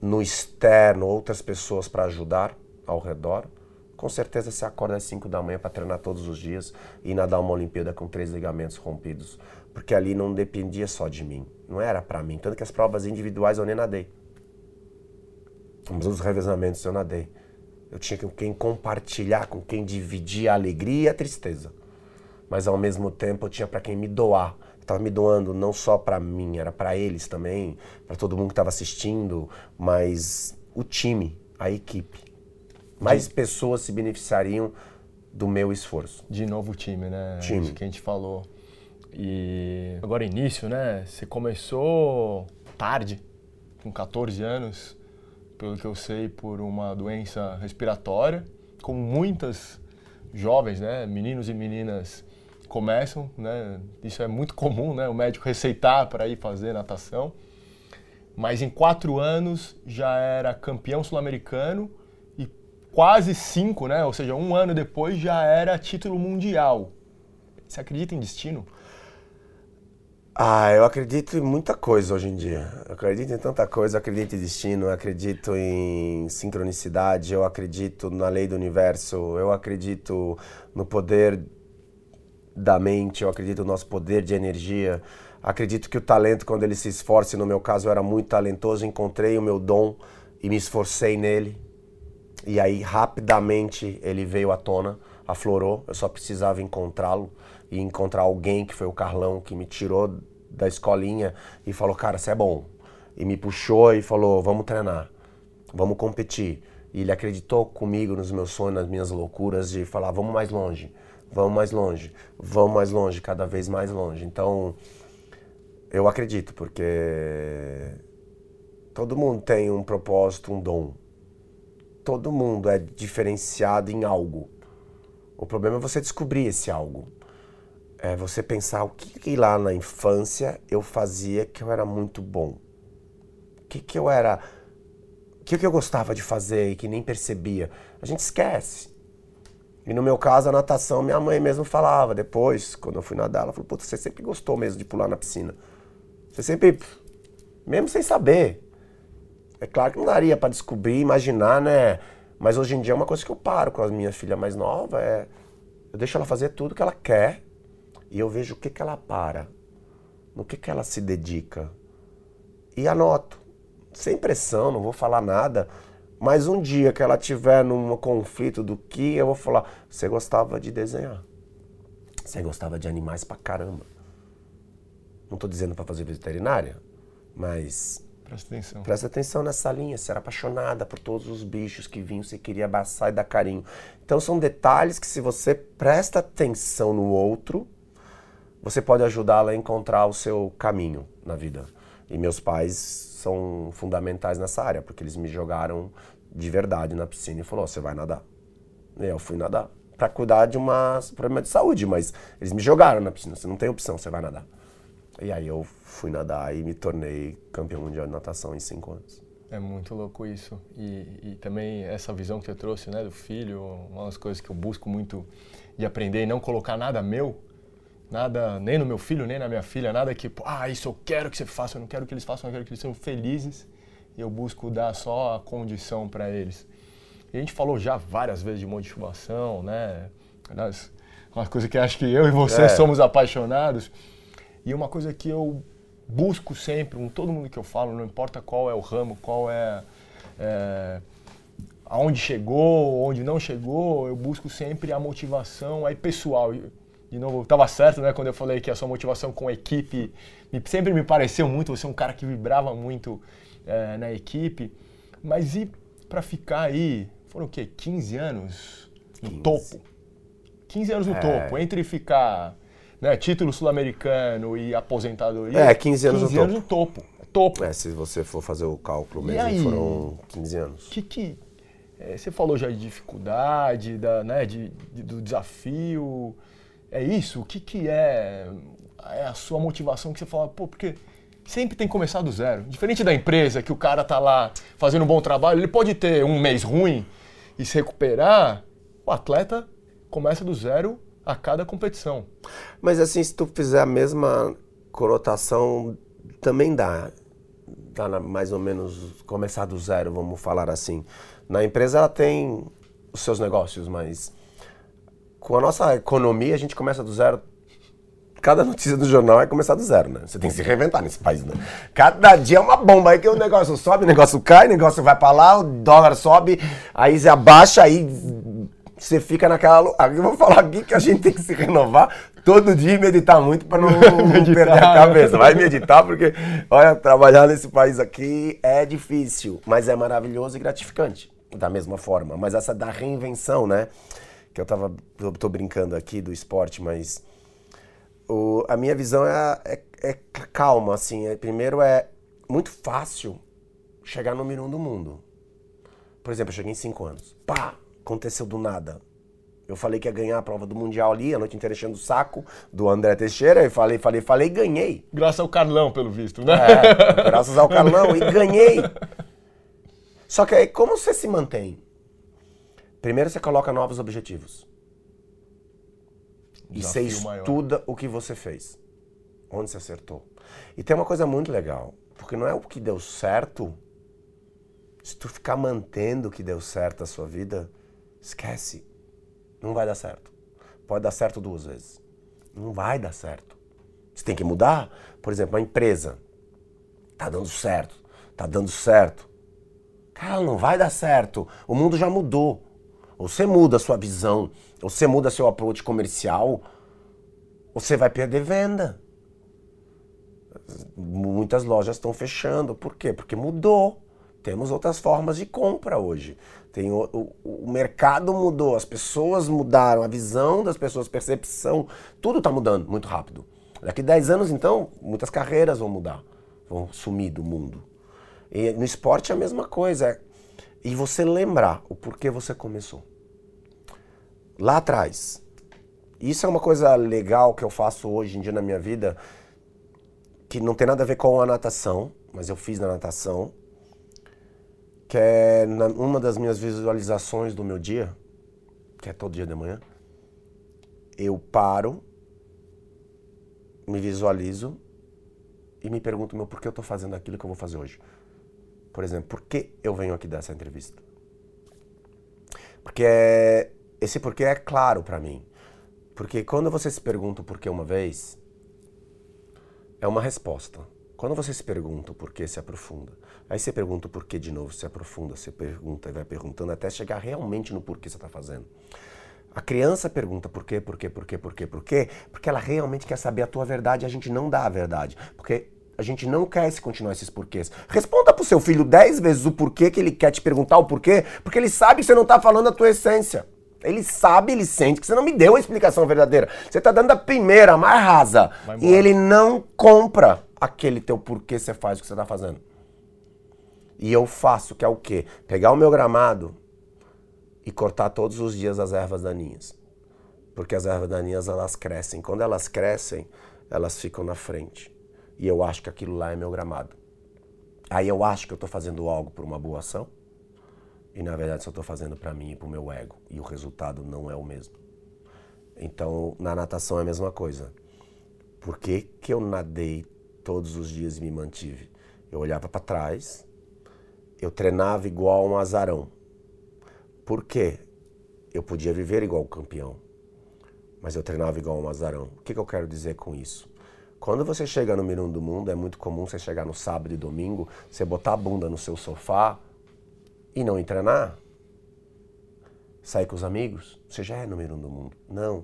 no externo outras pessoas para ajudar ao redor, com certeza você acorda às 5 da manhã para treinar todos os dias e nadar uma Olimpíada com três ligamentos rompidos. Porque ali não dependia só de mim, não era para mim. Tanto que as provas individuais eu nem nadei. Mas os revezamentos eu nadei. Eu tinha com quem compartilhar, com quem dividir a alegria e a tristeza. Mas ao mesmo tempo eu tinha para quem me doar. Estava me doando não só para mim, era para eles também, para todo mundo que estava assistindo, mas o time, a equipe. Mais pessoas se beneficiariam do meu esforço. De novo o time, né? Time. Que a gente falou. E agora início, né? Você começou tarde, com 14 anos pelo que eu sei, por uma doença respiratória, como muitas jovens, né, meninos e meninas começam, né, isso é muito comum, né, o médico receitar para ir fazer natação, mas em quatro anos já era campeão sul-americano e quase cinco, né, ou seja, um ano depois já era título mundial. Você acredita em destino? Ah, eu acredito em muita coisa hoje em dia. Eu acredito em tanta coisa, eu acredito em destino, eu acredito em sincronicidade, eu acredito na lei do universo, eu acredito no poder da mente, eu acredito no nosso poder de energia. Acredito que o talento, quando ele se esforça, no meu caso eu era muito talentoso, encontrei o meu dom e me esforcei nele. E aí rapidamente ele veio à tona, aflorou, eu só precisava encontrá-lo e encontrar alguém que foi o Carlão que me tirou da escolinha e falou: "Cara, você é bom". E me puxou e falou: "Vamos treinar. Vamos competir". E ele acreditou comigo nos meus sonhos, nas minhas loucuras de falar: "Vamos mais longe. Vamos mais longe. Vamos mais longe, cada vez mais longe". Então, eu acredito porque todo mundo tem um propósito, um dom. Todo mundo é diferenciado em algo. O problema é você descobrir esse algo é você pensar o que, que lá na infância eu fazia que eu era muito bom. O que, que eu era. O que, que eu gostava de fazer e que nem percebia. A gente esquece. E no meu caso, a natação, minha mãe mesmo falava depois, quando eu fui nadar, ela falou: Puta, você sempre gostou mesmo de pular na piscina. Você sempre. Mesmo sem saber. É claro que não daria para descobrir, imaginar, né? Mas hoje em dia é uma coisa que eu paro com a minha filha mais nova. É, eu deixo ela fazer tudo que ela quer e eu vejo o que, que ela para, no que, que ela se dedica. E anoto. Sem pressão, não vou falar nada, Mas um dia que ela tiver num conflito do que, eu vou falar: você gostava de desenhar. Você gostava de animais pra caramba. Não tô dizendo para fazer veterinária, mas Presta atenção. Presta atenção nessa linha. Você era apaixonada por todos os bichos que vinham, você queria abraçar e dar carinho. Então são detalhes que se você presta atenção no outro, você pode ajudá-la a encontrar o seu caminho na vida. E meus pais são fundamentais nessa área, porque eles me jogaram de verdade na piscina e falou: "Você vai nadar". E eu fui nadar para cuidar de uma problema de saúde, mas eles me jogaram na piscina. Você não tem opção, você vai nadar. E aí eu fui nadar e me tornei campeão mundial de natação em cinco anos. É muito louco isso. E, e, também essa visão que eu trouxe né, do filho, uma das coisas que eu busco muito de aprender e não colocar nada meu, nada, nem no meu filho, nem na minha filha, nada que, ah, isso eu quero que você faça, eu não quero que eles façam, eu quero que eles sejam felizes. E eu busco dar só a condição para eles. E a gente falou já várias vezes de motivação, né? Aliás, uma coisa que acho que eu e você é. somos apaixonados. E uma coisa que eu busco sempre, com todo mundo que eu falo, não importa qual é o ramo, qual é, é aonde chegou, onde não chegou, eu busco sempre a motivação aí pessoal. De novo, estava certo, né, quando eu falei que a sua motivação com a equipe me, sempre me pareceu muito, você é um cara que vibrava muito é, na equipe, mas e para ficar aí, foram o quê? 15 anos no 15. topo? 15 anos no é. topo, entre ficar né, título sul-americano e aposentadoria. É, 15 anos 15 no anos topo. no topo. É topo. É, se você for fazer o cálculo mesmo, aí, foram 15 anos. Que que é, você falou já de dificuldade, da, né, de, de, do desafio. É isso? O que que é, é a sua motivação que você fala, pô, porque sempre tem que começar do zero. Diferente da empresa, que o cara tá lá fazendo um bom trabalho, ele pode ter um mês ruim e se recuperar, o atleta começa do zero a cada competição. Mas assim, se tu fizer a mesma conotação, também dá. Dá na, mais ou menos começar do zero, vamos falar assim. Na empresa ela tem os seus negócios, mas com a nossa economia a gente começa do zero. Cada notícia do jornal é começar do zero, né? Você tem que se reinventar nesse país, né? Cada dia é uma bomba aí que o negócio sobe, o negócio cai, o negócio vai para lá, o dólar sobe, aí você abaixa, aí você fica naquela. Eu vou falar aqui que a gente tem que se renovar todo dia e meditar muito para não perder a cabeça. Vai meditar, porque, olha, trabalhar nesse país aqui é difícil, mas é maravilhoso e gratificante, da mesma forma. Mas essa da reinvenção, né? Que eu tava. Eu tô brincando aqui do esporte, mas. O, a minha visão é, é, é calma, assim. É, primeiro é muito fácil chegar no número um do mundo. Por exemplo, eu cheguei em cinco anos. Pá! aconteceu do nada. Eu falei que ia ganhar a prova do Mundial ali, a noite inteira enchendo o saco do André Teixeira, e falei, falei, falei, ganhei. Graças ao Carlão, pelo visto, né? É, graças ao Carlão, e ganhei. Só que aí, como você se mantém? Primeiro você coloca novos objetivos. e você estuda maior. o que você fez. Onde você acertou. E tem uma coisa muito legal, porque não é o que deu certo. Se tu ficar mantendo o que deu certo na sua vida, Esquece. Não vai dar certo. Pode dar certo duas vezes. Não vai dar certo. Você tem que mudar. Por exemplo, uma empresa. Tá dando certo. Tá dando certo. Cara, não vai dar certo. O mundo já mudou. Ou você muda a sua visão, ou você muda seu approach comercial, você vai perder venda. Muitas lojas estão fechando. Por quê? Porque mudou. Temos outras formas de compra hoje. Tem o, o, o, mercado mudou, as pessoas mudaram, a visão das pessoas, percepção, tudo está mudando muito rápido. Daqui 10 anos, então, muitas carreiras vão mudar, vão sumir do mundo. E no esporte é a mesma coisa. E você lembrar o porquê você começou. Lá atrás. Isso é uma coisa legal que eu faço hoje em dia na minha vida, que não tem nada a ver com a natação, mas eu fiz na natação que é na, uma das minhas visualizações do meu dia, que é todo dia de manhã, eu paro, me visualizo e me pergunto meu por que eu estou fazendo aquilo que eu vou fazer hoje. Por exemplo, por que eu venho aqui dar essa entrevista? Porque é, esse porquê é claro para mim. Porque quando você se pergunta o porquê uma vez, é uma resposta. Quando você se pergunta o porquê, se aprofunda. Aí você pergunta o porquê de novo, se aprofunda, você pergunta e vai perguntando até chegar realmente no porquê você está fazendo. A criança pergunta por quê, por quê, por quê, por quê, por quê, porque ela realmente quer saber a tua verdade e a gente não dá a verdade. Porque a gente não quer se continuar esses porquês. Responda pro seu filho dez vezes o porquê que ele quer te perguntar o porquê, porque ele sabe que você não está falando a tua essência. Ele sabe, ele sente que você não me deu a explicação verdadeira. Você está dando a primeira, a mais rasa. E ele não compra aquele teu porquê você faz o que você está fazendo. E eu faço, que é o quê? Pegar o meu gramado e cortar todos os dias as ervas daninhas. Porque as ervas daninhas, elas crescem. Quando elas crescem, elas ficam na frente. E eu acho que aquilo lá é meu gramado. Aí eu acho que eu estou fazendo algo por uma boa ação. E na verdade só estou fazendo para mim e para o meu ego. E o resultado não é o mesmo. Então, na natação é a mesma coisa. Por que, que eu nadei todos os dias e me mantive? Eu olhava para trás, eu treinava igual um azarão. Por quê? Eu podia viver igual um campeão, mas eu treinava igual um azarão. O que, que eu quero dizer com isso? Quando você chega no Mirum do Mundo, é muito comum você chegar no sábado e domingo, você botar a bunda no seu sofá e não treinar. Sair com os amigos, você já é no Mirum do Mundo. Não.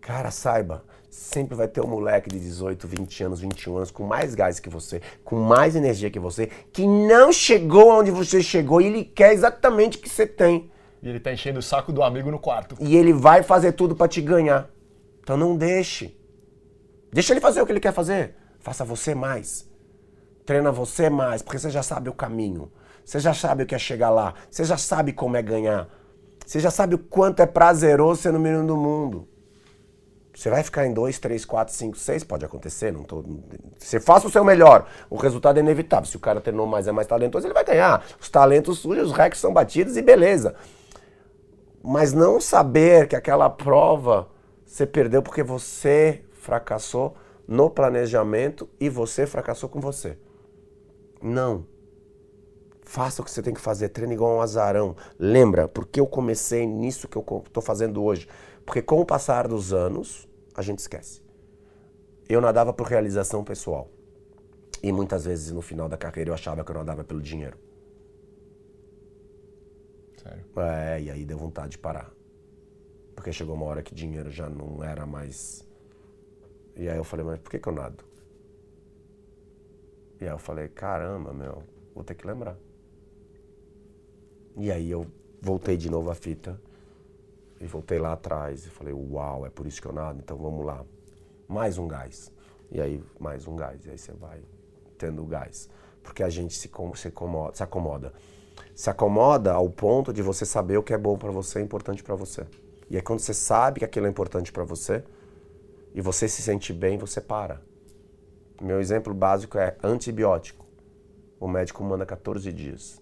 Cara, saiba, sempre vai ter um moleque de 18, 20 anos, 21 anos, com mais gás que você, com mais energia que você, que não chegou onde você chegou e ele quer exatamente o que você tem. E ele tá enchendo o saco do amigo no quarto. E ele vai fazer tudo para te ganhar. Então não deixe. Deixa ele fazer o que ele quer fazer. Faça você mais. Treina você mais, porque você já sabe o caminho. Você já sabe o que é chegar lá. Você já sabe como é ganhar. Você já sabe o quanto é prazeroso ser no menino do mundo. Você vai ficar em 2, 3, 4, 5, 6, pode acontecer. Não tô... Você faça o seu melhor. O resultado é inevitável. Se o cara treinou mais, é mais talentoso, ele vai ganhar. Os talentos sujos, os recs são batidos e beleza. Mas não saber que aquela prova você perdeu porque você fracassou no planejamento e você fracassou com você. Não. Faça o que você tem que fazer, treine igual um azarão. Lembra, porque eu comecei nisso que eu estou fazendo hoje? Porque com o passar dos anos, a gente esquece. Eu nadava por realização pessoal. E muitas vezes no final da carreira eu achava que eu nadava pelo dinheiro. Sério? É, e aí deu vontade de parar. Porque chegou uma hora que dinheiro já não era mais e aí eu falei, mas por que, que eu nado? E aí eu falei, caramba, meu, vou ter que lembrar. E aí eu voltei de novo a fita e voltei lá atrás e falei, uau, é por isso que eu nado, então vamos lá. Mais um gás. E aí mais um gás. E aí você vai tendo gás. Porque a gente se, se, acomoda, se acomoda. Se acomoda ao ponto de você saber o que é bom para você e importante para você. E aí quando você sabe que aquilo é importante para você, e você se sente bem, você para. Meu exemplo básico é antibiótico. O médico manda 14 dias.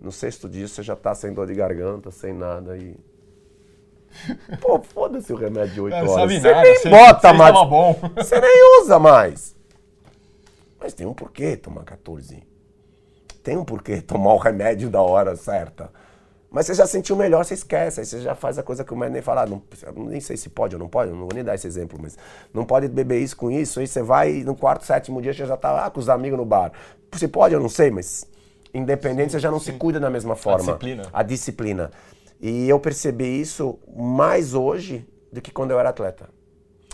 No sexto dia você já está sem dor de garganta, sem nada e. Pô, foda-se o remédio de 8 horas. Você nada, nem você, bota você mais. Você nem usa mais. Mas tem um porquê tomar 14. Tem um porquê tomar o remédio da hora certa. Mas você já sentiu melhor, você esquece. Aí você já faz a coisa que o médico nem fala. Ah, não, nem sei se pode ou não pode, não vou nem dar esse exemplo, mas não pode beber isso com isso. Aí você vai no quarto, sétimo dia, você já tá lá com os amigos no bar. Você pode, eu não sei, mas independente, você já não Sim. se cuida da mesma forma. A disciplina. A disciplina. E eu percebi isso mais hoje do que quando eu era atleta.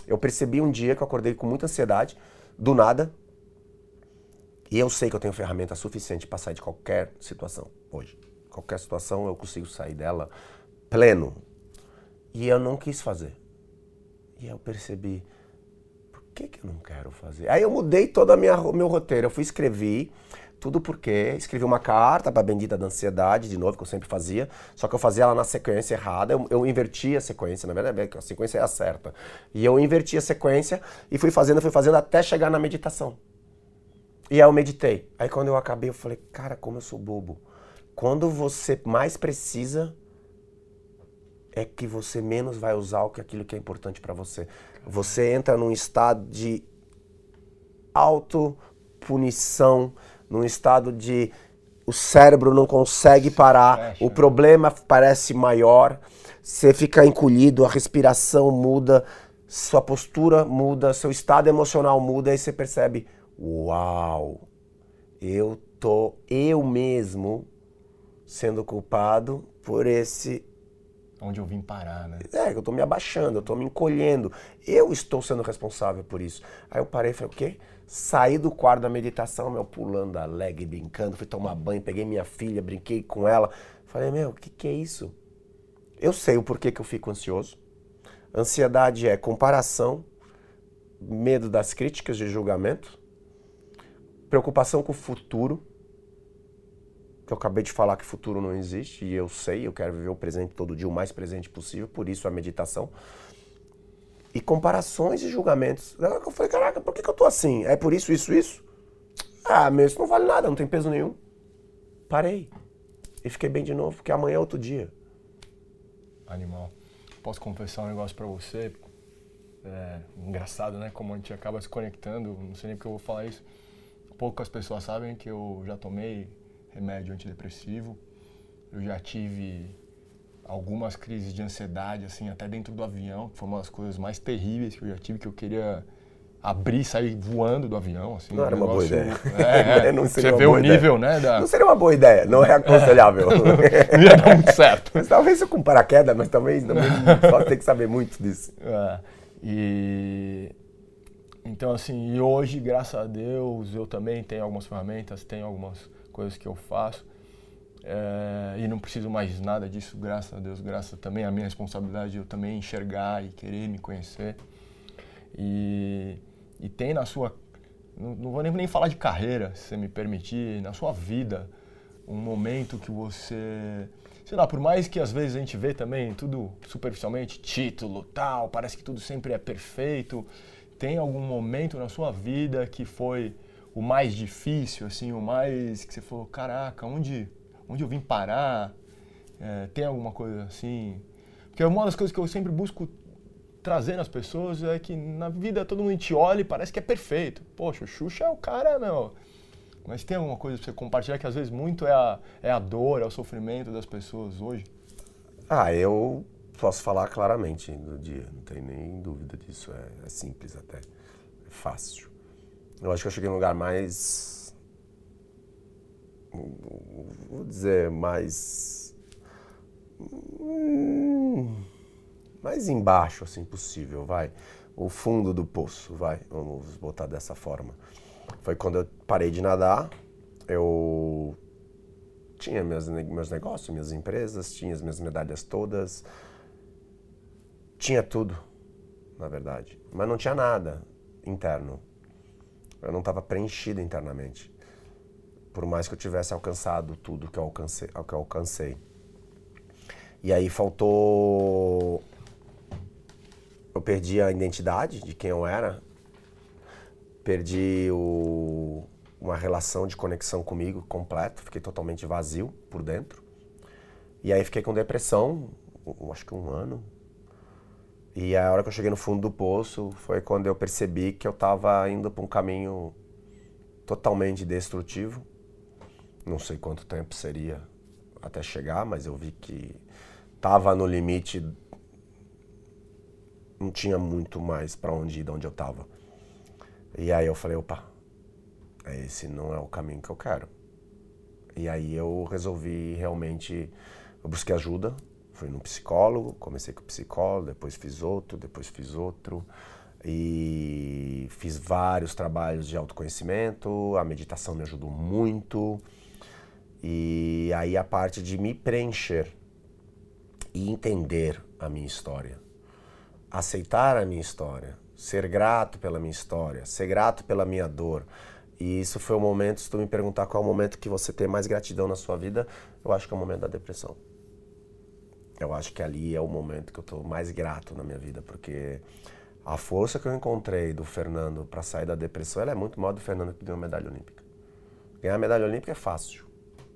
Eu percebi um dia que eu acordei com muita ansiedade, do nada. E eu sei que eu tenho ferramenta suficiente para sair de qualquer situação hoje qualquer situação eu consigo sair dela pleno. E eu não quis fazer. E eu percebi, por que, que eu não quero fazer? Aí eu mudei todo o meu roteiro. Eu fui escrever tudo porque escrevi uma carta para a bendita da ansiedade, de novo, que eu sempre fazia, só que eu fazia ela na sequência errada, eu, eu invertia a sequência, na verdade, é a sequência é a certa. E eu inverti a sequência e fui fazendo, fui fazendo até chegar na meditação. E aí eu meditei. Aí quando eu acabei, eu falei, cara, como eu sou bobo. Quando você mais precisa, é que você menos vai usar o que aquilo que é importante para você. Você entra num estado de autopunição, num estado de o cérebro não consegue parar, o problema parece maior, você fica encolhido, a respiração muda, sua postura muda, seu estado emocional muda, aí você percebe, Uau! Eu tô eu mesmo sendo culpado por esse Onde eu vim parar, né? É, eu tô me abaixando, eu tô me encolhendo. Eu estou sendo responsável por isso. Aí eu parei e falei, o quê? Saí do quarto da meditação, meu, pulando alegre, brincando, fui tomar banho, peguei minha filha, brinquei com ela. Falei, meu, o que, que é isso? Eu sei o porquê que eu fico ansioso. Ansiedade é comparação, medo das críticas de julgamento, preocupação com o futuro, que eu acabei de falar que futuro não existe e eu sei, eu quero viver o presente todo dia o mais presente possível, por isso a meditação. E comparações e julgamentos. Eu falei, caraca, por que, que eu tô assim? É por isso, isso, isso? Ah, meu, isso não vale nada, não tem peso nenhum. Parei. E fiquei bem de novo, porque amanhã é outro dia. Animal. Posso confessar um negócio pra você? É engraçado, né? Como a gente acaba se conectando, não sei nem porque eu vou falar isso. Poucas pessoas sabem que eu já tomei remédio antidepressivo. Eu já tive algumas crises de ansiedade, assim, até dentro do avião, que foi uma das coisas mais terríveis que eu já tive, que eu queria abrir e sair voando do avião. Assim, não um era uma boa ideia. É, é. Você vê o nível, ideia. né? Da... Não seria uma boa ideia, não é aconselhável. não ia dar muito certo. Mas talvez com paraquedas, mas talvez também só tem que saber muito disso. É. E então assim, e hoje, graças a Deus, eu também tenho algumas ferramentas, tenho algumas coisas que eu faço. É, e não preciso mais nada disso, graças a Deus, graças também à minha responsabilidade de eu também enxergar e querer me conhecer. E, e tem na sua, não, não vou nem, nem falar de carreira, se me permitir, na sua vida, um momento que você, sei lá, por mais que às vezes a gente vê também tudo superficialmente, título, tal, parece que tudo sempre é perfeito, tem algum momento na sua vida que foi o mais difícil, assim, o mais que você falou, caraca, onde, onde eu vim parar? É, tem alguma coisa assim? Porque uma das coisas que eu sempre busco trazer nas pessoas é que na vida todo mundo te olha e parece que é perfeito. Poxa, o Xuxa é o cara, meu. Mas tem alguma coisa pra você compartilhar que às vezes muito é a, é a dor, é o sofrimento das pessoas hoje? Ah, eu posso falar claramente do dia, não tem nem dúvida disso. É, é simples até, é fácil. Eu acho que eu cheguei num lugar mais. Vou dizer, mais. Hum, mais embaixo, assim, possível, vai. O fundo do poço, vai. Vamos botar dessa forma. Foi quando eu parei de nadar, eu tinha meus, meus negócios, minhas empresas, tinha as minhas medalhas todas. Tinha tudo, na verdade. Mas não tinha nada interno. Eu não estava preenchido internamente. Por mais que eu tivesse alcançado tudo que eu alcancei, que eu alcancei. E aí faltou. Eu perdi a identidade de quem eu era. Perdi o... uma relação de conexão comigo completo. Fiquei totalmente vazio por dentro. E aí fiquei com depressão, acho que um ano, e a hora que eu cheguei no fundo do poço foi quando eu percebi que eu estava indo para um caminho totalmente destrutivo. Não sei quanto tempo seria até chegar, mas eu vi que estava no limite. Não tinha muito mais para onde ir de onde eu estava. E aí eu falei, opa, esse não é o caminho que eu quero. E aí eu resolvi realmente, eu busquei ajuda, Fui no psicólogo, comecei com o psicólogo, depois fiz outro, depois fiz outro. E fiz vários trabalhos de autoconhecimento, a meditação me ajudou muito. E aí a parte de me preencher e entender a minha história. Aceitar a minha história, ser grato pela minha história, ser grato pela minha dor. E isso foi o momento, se tu me perguntar qual é o momento que você tem mais gratidão na sua vida, eu acho que é o momento da depressão. Eu acho que ali é o momento que eu estou mais grato na minha vida, porque a força que eu encontrei do Fernando para sair da depressão é muito maior do Fernando que ganhou a medalha olímpica. Ganhar a medalha olímpica é fácil.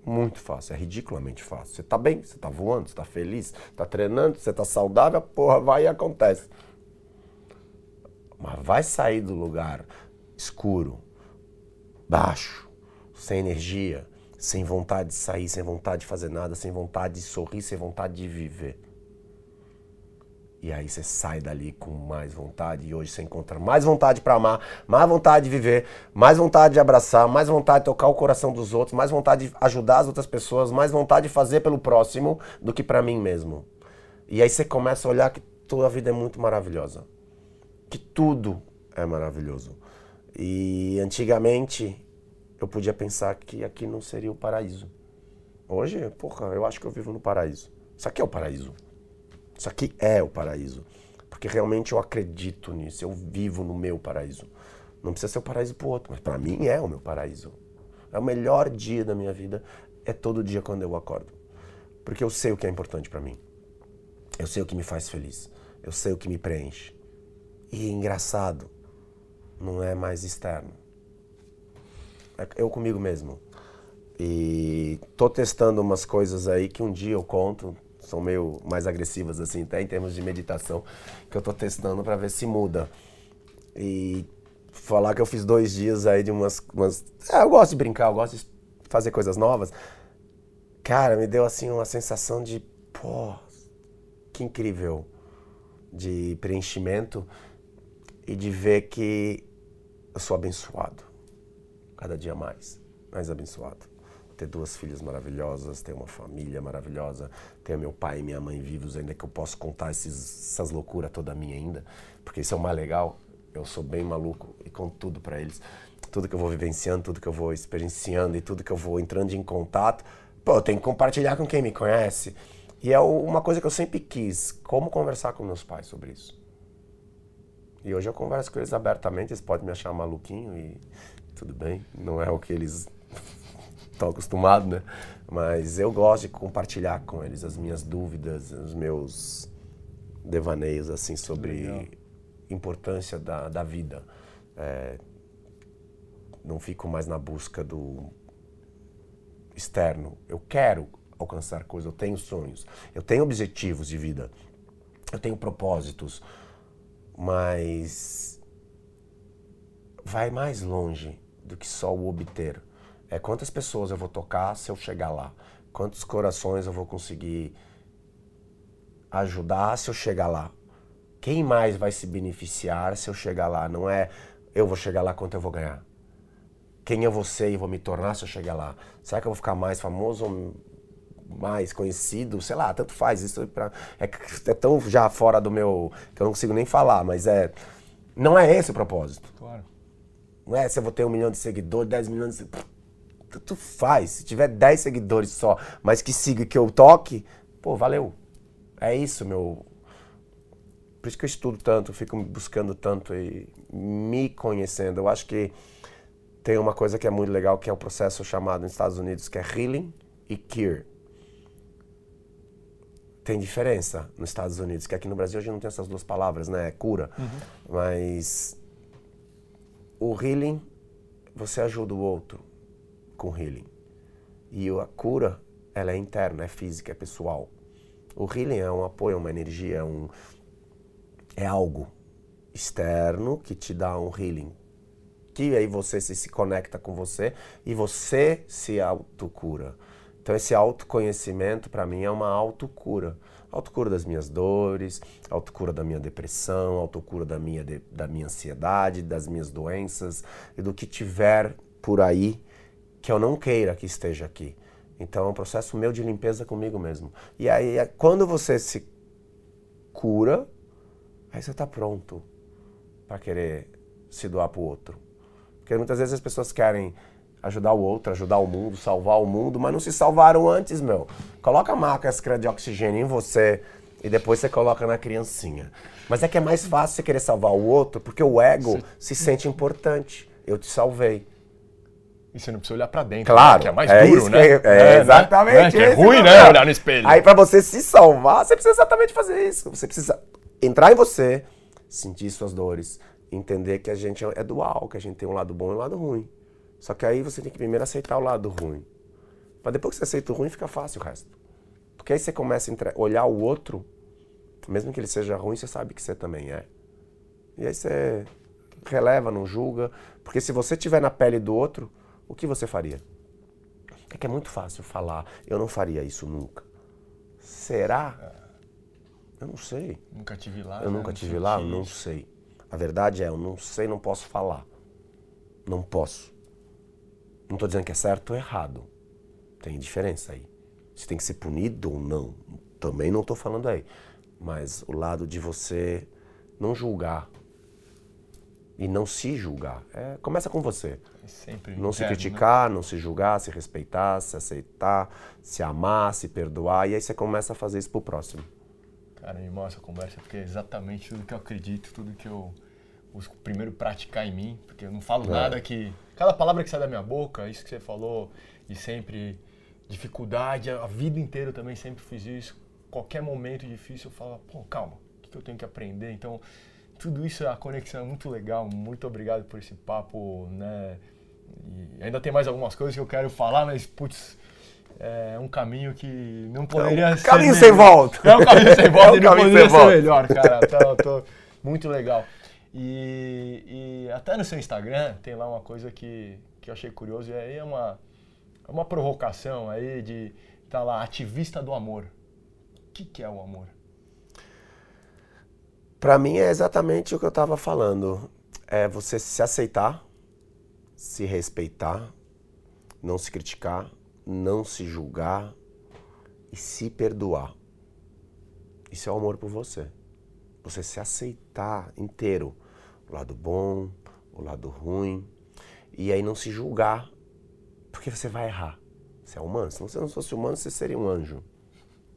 Muito fácil, é ridiculamente fácil. Você está bem, você está voando, você está feliz, está treinando, você está saudável, porra vai e acontece. Mas vai sair do lugar escuro, baixo, sem energia, sem vontade de sair, sem vontade de fazer nada, sem vontade de sorrir, sem vontade de viver. E aí você sai dali com mais vontade e hoje você encontra mais vontade para amar, mais vontade de viver, mais vontade de abraçar, mais vontade de tocar o coração dos outros, mais vontade de ajudar as outras pessoas, mais vontade de fazer pelo próximo do que para mim mesmo. E aí você começa a olhar que toda a vida é muito maravilhosa. Que tudo é maravilhoso. E antigamente eu podia pensar que aqui não seria o paraíso. Hoje, porra, eu acho que eu vivo no paraíso. Isso aqui é o paraíso. Isso aqui é o paraíso. Porque realmente eu acredito nisso, eu vivo no meu paraíso. Não precisa ser o paraíso para o outro, mas para mim é o meu paraíso. É o melhor dia da minha vida, é todo dia quando eu acordo. Porque eu sei o que é importante para mim. Eu sei o que me faz feliz. Eu sei o que me preenche. E é engraçado, não é mais externo. É eu comigo mesmo. E tô testando umas coisas aí que um dia eu conto, são meio mais agressivas assim, até em termos de meditação, que eu tô testando para ver se muda. E falar que eu fiz dois dias aí de umas. umas é, eu gosto de brincar, eu gosto de fazer coisas novas. Cara, me deu assim uma sensação de, pô, que incrível de preenchimento e de ver que eu sou abençoado. Cada dia mais, mais abençoado ter duas filhas maravilhosas, ter uma família maravilhosa, ter meu pai e minha mãe vivos ainda, que eu posso contar esses, essas loucuras toda minha ainda, porque isso é o mais legal. Eu sou bem maluco e conto tudo para eles. Tudo que eu vou vivenciando, tudo que eu vou experienciando e tudo que eu vou entrando em contato, pô, eu tenho que compartilhar com quem me conhece. E é uma coisa que eu sempre quis, como conversar com meus pais sobre isso. E hoje eu converso com eles abertamente, eles podem me achar maluquinho e tudo bem, não é o que eles estão acostumados, né? Mas eu gosto de compartilhar com eles as minhas dúvidas, os meus devaneios, assim, sobre importância da, da vida. É, não fico mais na busca do externo. Eu quero alcançar coisas, eu tenho sonhos, eu tenho objetivos de vida, eu tenho propósitos, mas vai mais longe do que só o obter. É quantas pessoas eu vou tocar se eu chegar lá? Quantos corações eu vou conseguir ajudar se eu chegar lá? Quem mais vai se beneficiar se eu chegar lá? Não é eu vou chegar lá quanto eu vou ganhar. Quem eu vou ser e vou me tornar se eu chegar lá? Será que eu vou ficar mais famoso ou mais conhecido? Sei lá, tanto faz. Isso é pra, é, é tão já fora do meu. que eu não consigo nem falar, mas é. Não é esse o propósito. Claro. Não é se eu vou ter um milhão de seguidores, 10 milhões de tanto faz. Se tiver 10 seguidores só, mas que siga que eu toque, pô, valeu. É isso, meu. Por isso que eu estudo tanto, fico buscando tanto e me conhecendo. Eu acho que tem uma coisa que é muito legal, que é o um processo chamado nos Estados Unidos, que é healing e cure. Tem diferença nos Estados Unidos, que aqui no Brasil a gente não tem essas duas palavras, né? É cura. Uhum. Mas o healing, você ajuda o outro com healing. E a cura, ela é interna, é física, é pessoal. O healing é um apoio, é uma energia, é, um, é algo externo que te dá um healing. Que aí você se, se conecta com você e você se autocura. Então esse autoconhecimento para mim é uma autocura. Autocura das minhas dores, autocura da minha depressão, autocura da minha, de, da minha ansiedade, das minhas doenças e do que tiver por aí que eu não queira que esteja aqui. Então é um processo meu de limpeza comigo mesmo. E aí, é quando você se cura, aí você está pronto para querer se doar para o outro. Porque muitas vezes as pessoas querem ajudar o outro, ajudar o mundo, salvar o mundo, mas não se salvaram antes, meu. Coloca a máscara de oxigênio em você e depois você coloca na criancinha. Mas é que é mais fácil você querer salvar o outro porque o ego se sente importante. Eu te salvei. E você não precisa olhar para dentro, claro, né? que é mais é duro, né? É, é, exatamente. Né? É ruim, né? Olhar no espelho. Aí para você se salvar, você precisa exatamente fazer isso. Você precisa entrar em você, sentir suas dores, entender que a gente é dual, que a gente tem um lado bom e um lado ruim. Só que aí você tem que primeiro aceitar o lado ruim. Mas depois que você aceita o ruim, fica fácil o resto. Porque aí você começa a olhar o outro, mesmo que ele seja ruim, você sabe que você também é. E aí você releva, não julga. Porque se você estiver na pele do outro, o que você faria? É que é muito fácil falar, eu não faria isso nunca. Será? Eu não sei. Nunca tive lá. Eu né? nunca tive lá, eu não sei. A verdade é, eu não sei, não posso falar. Não posso. Não estou dizendo que é certo ou errado. Tem diferença aí. Se tem que ser punido ou não, também não estou falando aí. Mas o lado de você não julgar e não se julgar. É, começa com você. É Sempre Não se né? criticar, não se julgar, se respeitar, se aceitar, se amar, se perdoar. E aí você começa a fazer isso pro próximo. Cara, me mostra a conversa, porque é exatamente tudo que eu acredito, tudo que eu busco primeiro praticar em mim, porque eu não falo É. nada que. Cada palavra que sai da minha boca, isso que você falou, e sempre dificuldade, a vida inteira eu também sempre fiz isso. Qualquer momento difícil eu falo, pô, calma, o que eu tenho que aprender? Então, tudo isso, a conexão é muito legal. Muito obrigado por esse papo, né? E ainda tem mais algumas coisas que eu quero falar, mas, putz, é um caminho que não poderia ser. caminho melhor. sem volta. É um caminho sem volta, É um e não poderia ser volta. melhor, cara. Tá, tô- muito legal. E, e até no seu Instagram tem lá uma coisa que, que eu achei curioso, e aí é uma, é uma provocação aí de tá lá, ativista do amor. O que, que é o amor? Pra mim é exatamente o que eu tava falando. É você se aceitar, se respeitar, não se criticar, não se julgar e se perdoar. Isso é o amor por você. Você se aceitar inteiro. O lado bom, o lado ruim. E aí não se julgar. Porque você vai errar. Você é humano. Se você não fosse humano, você seria um anjo.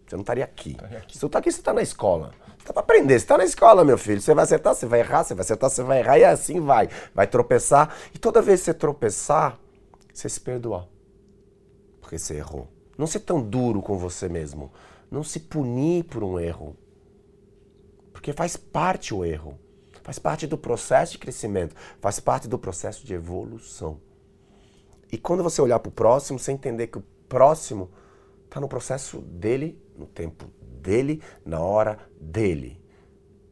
Você não estaria aqui. Estaria aqui. Se você está aqui, você está na escola. Você tá para aprender. Você está na escola, meu filho. Você vai acertar, você vai errar, você vai acertar, você vai errar. E assim vai. Vai tropeçar. E toda vez que você tropeçar, você se perdoar. Porque você errou. Não ser tão duro com você mesmo. Não se punir por um erro. Porque faz parte o erro. Faz parte do processo de crescimento. Faz parte do processo de evolução. E quando você olhar para o próximo, você entender que o próximo está no processo dele, no tempo dele, na hora dele.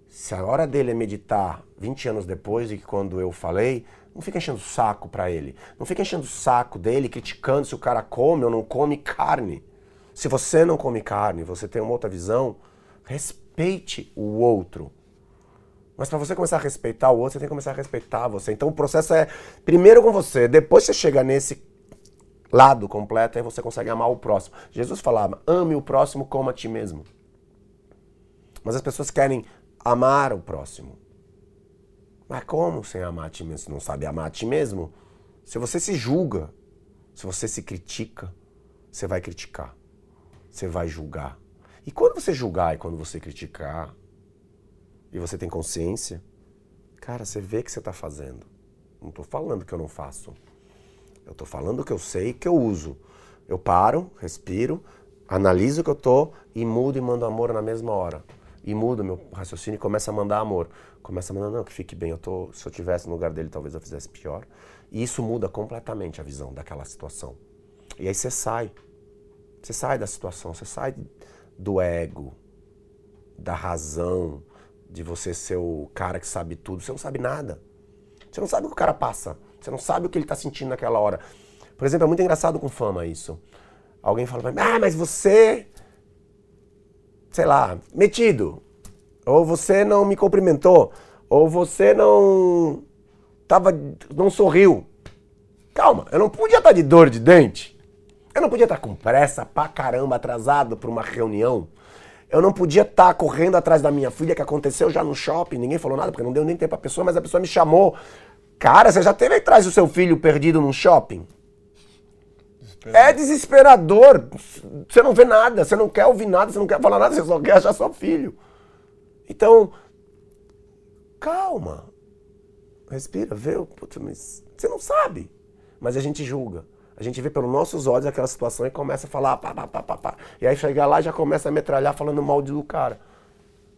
Se a hora dele é meditar 20 anos depois de quando eu falei, não fica enchendo o saco para ele. Não fica enchendo o saco dele, criticando se o cara come ou não come carne. Se você não come carne, você tem uma outra visão, respeite o outro. Mas para você começar a respeitar o outro, você tem que começar a respeitar você. Então o processo é primeiro com você, depois você chega nesse lado completo, aí você consegue amar o próximo. Jesus falava: ame o próximo como a ti mesmo. Mas as pessoas querem amar o próximo. Mas como sem amar a ti mesmo? Se não sabe amar a ti mesmo? Se você se julga, se você se critica, você vai criticar. Você vai julgar. E quando você julgar e quando você criticar, e você tem consciência, cara, você vê que você está fazendo. Não estou falando que eu não faço. Eu estou falando que eu sei que eu uso. Eu paro, respiro, analiso o que eu tô e mudo e mando amor na mesma hora. E mudo meu raciocínio e começo a mandar amor. Começa a mandar, não, que fique bem. Eu tô, se eu tivesse no lugar dele, talvez eu fizesse pior. E isso muda completamente a visão daquela situação. E aí você sai. Você sai da situação, você sai do ego, da razão, de você ser o cara que sabe tudo. Você não sabe nada. Você não sabe o que o cara passa. Você não sabe o que ele está sentindo naquela hora. Por exemplo, é muito engraçado com fama isso. Alguém fala pra mim, ah, mas você. Sei lá, metido. Ou você não me cumprimentou. Ou você não. Tava, não sorriu. Calma, eu não podia estar de dor de dente. Eu não podia estar com pressa pra caramba, atrasado pra uma reunião. Eu não podia estar correndo atrás da minha filha que aconteceu já no shopping. Ninguém falou nada porque não deu nem tempo pra pessoa, mas a pessoa me chamou. Cara, você já teve atrás do seu filho perdido num shopping? É desesperador. Você não vê nada, você não quer ouvir nada, você não quer falar nada, você só quer achar seu filho. Então, calma. Respira, vê. Putz, mas você não sabe. Mas a gente julga. A gente vê pelos nossos olhos aquela situação e começa a falar pá, pá, pá, pá, pá. E aí chega lá e já começa a metralhar falando mal do cara.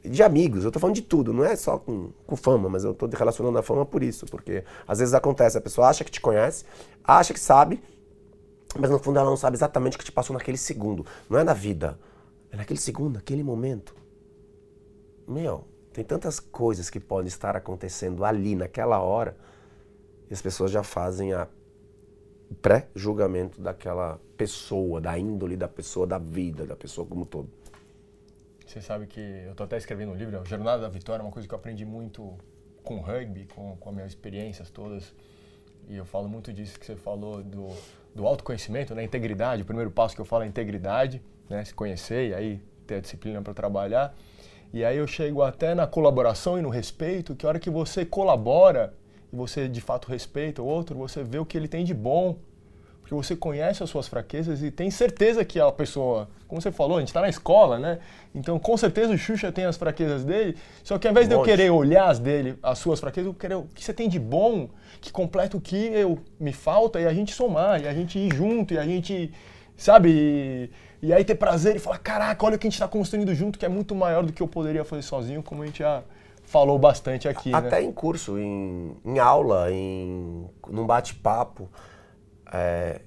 De amigos, eu tô falando de tudo, não é só com, com fama, mas eu tô relacionando a fama por isso, porque às vezes acontece, a pessoa acha que te conhece, acha que sabe, mas no fundo ela não sabe exatamente o que te passou naquele segundo. Não é na vida, é naquele segundo, naquele momento. Meu, tem tantas coisas que podem estar acontecendo ali, naquela hora, e as pessoas já fazem a pré-julgamento daquela pessoa, da índole da pessoa, da vida da pessoa como um todo. Você sabe que eu tô até escrevendo um livro, Jornada da Vitória, uma coisa que eu aprendi muito com o rugby, com, com as minhas experiências todas. E eu falo muito disso que você falou do, do autoconhecimento, né? Integridade. O primeiro passo que eu falo é integridade, né? Se conhecer e aí ter a disciplina para trabalhar. E aí eu chego até na colaboração e no respeito, que a hora que você colabora e você de fato respeita o outro, você vê o que ele tem de bom, porque você conhece as suas fraquezas e tem certeza que a pessoa, como você falou, a gente está na escola, né? Então, com certeza o Xuxa tem as fraquezas dele, só que ao invés de eu querer olhar as dele, as suas fraquezas, eu quero o que você tem de bom, que completa o que eu me falta e a gente somar, e a gente ir junto, e a gente, sabe? E, e aí ter prazer e falar, caraca, olha o que a gente está construindo junto, que é muito maior do que eu poderia fazer sozinho, como a gente já falou bastante aqui. Né? Até né? em curso, em, em aula, em num bate-papo. É,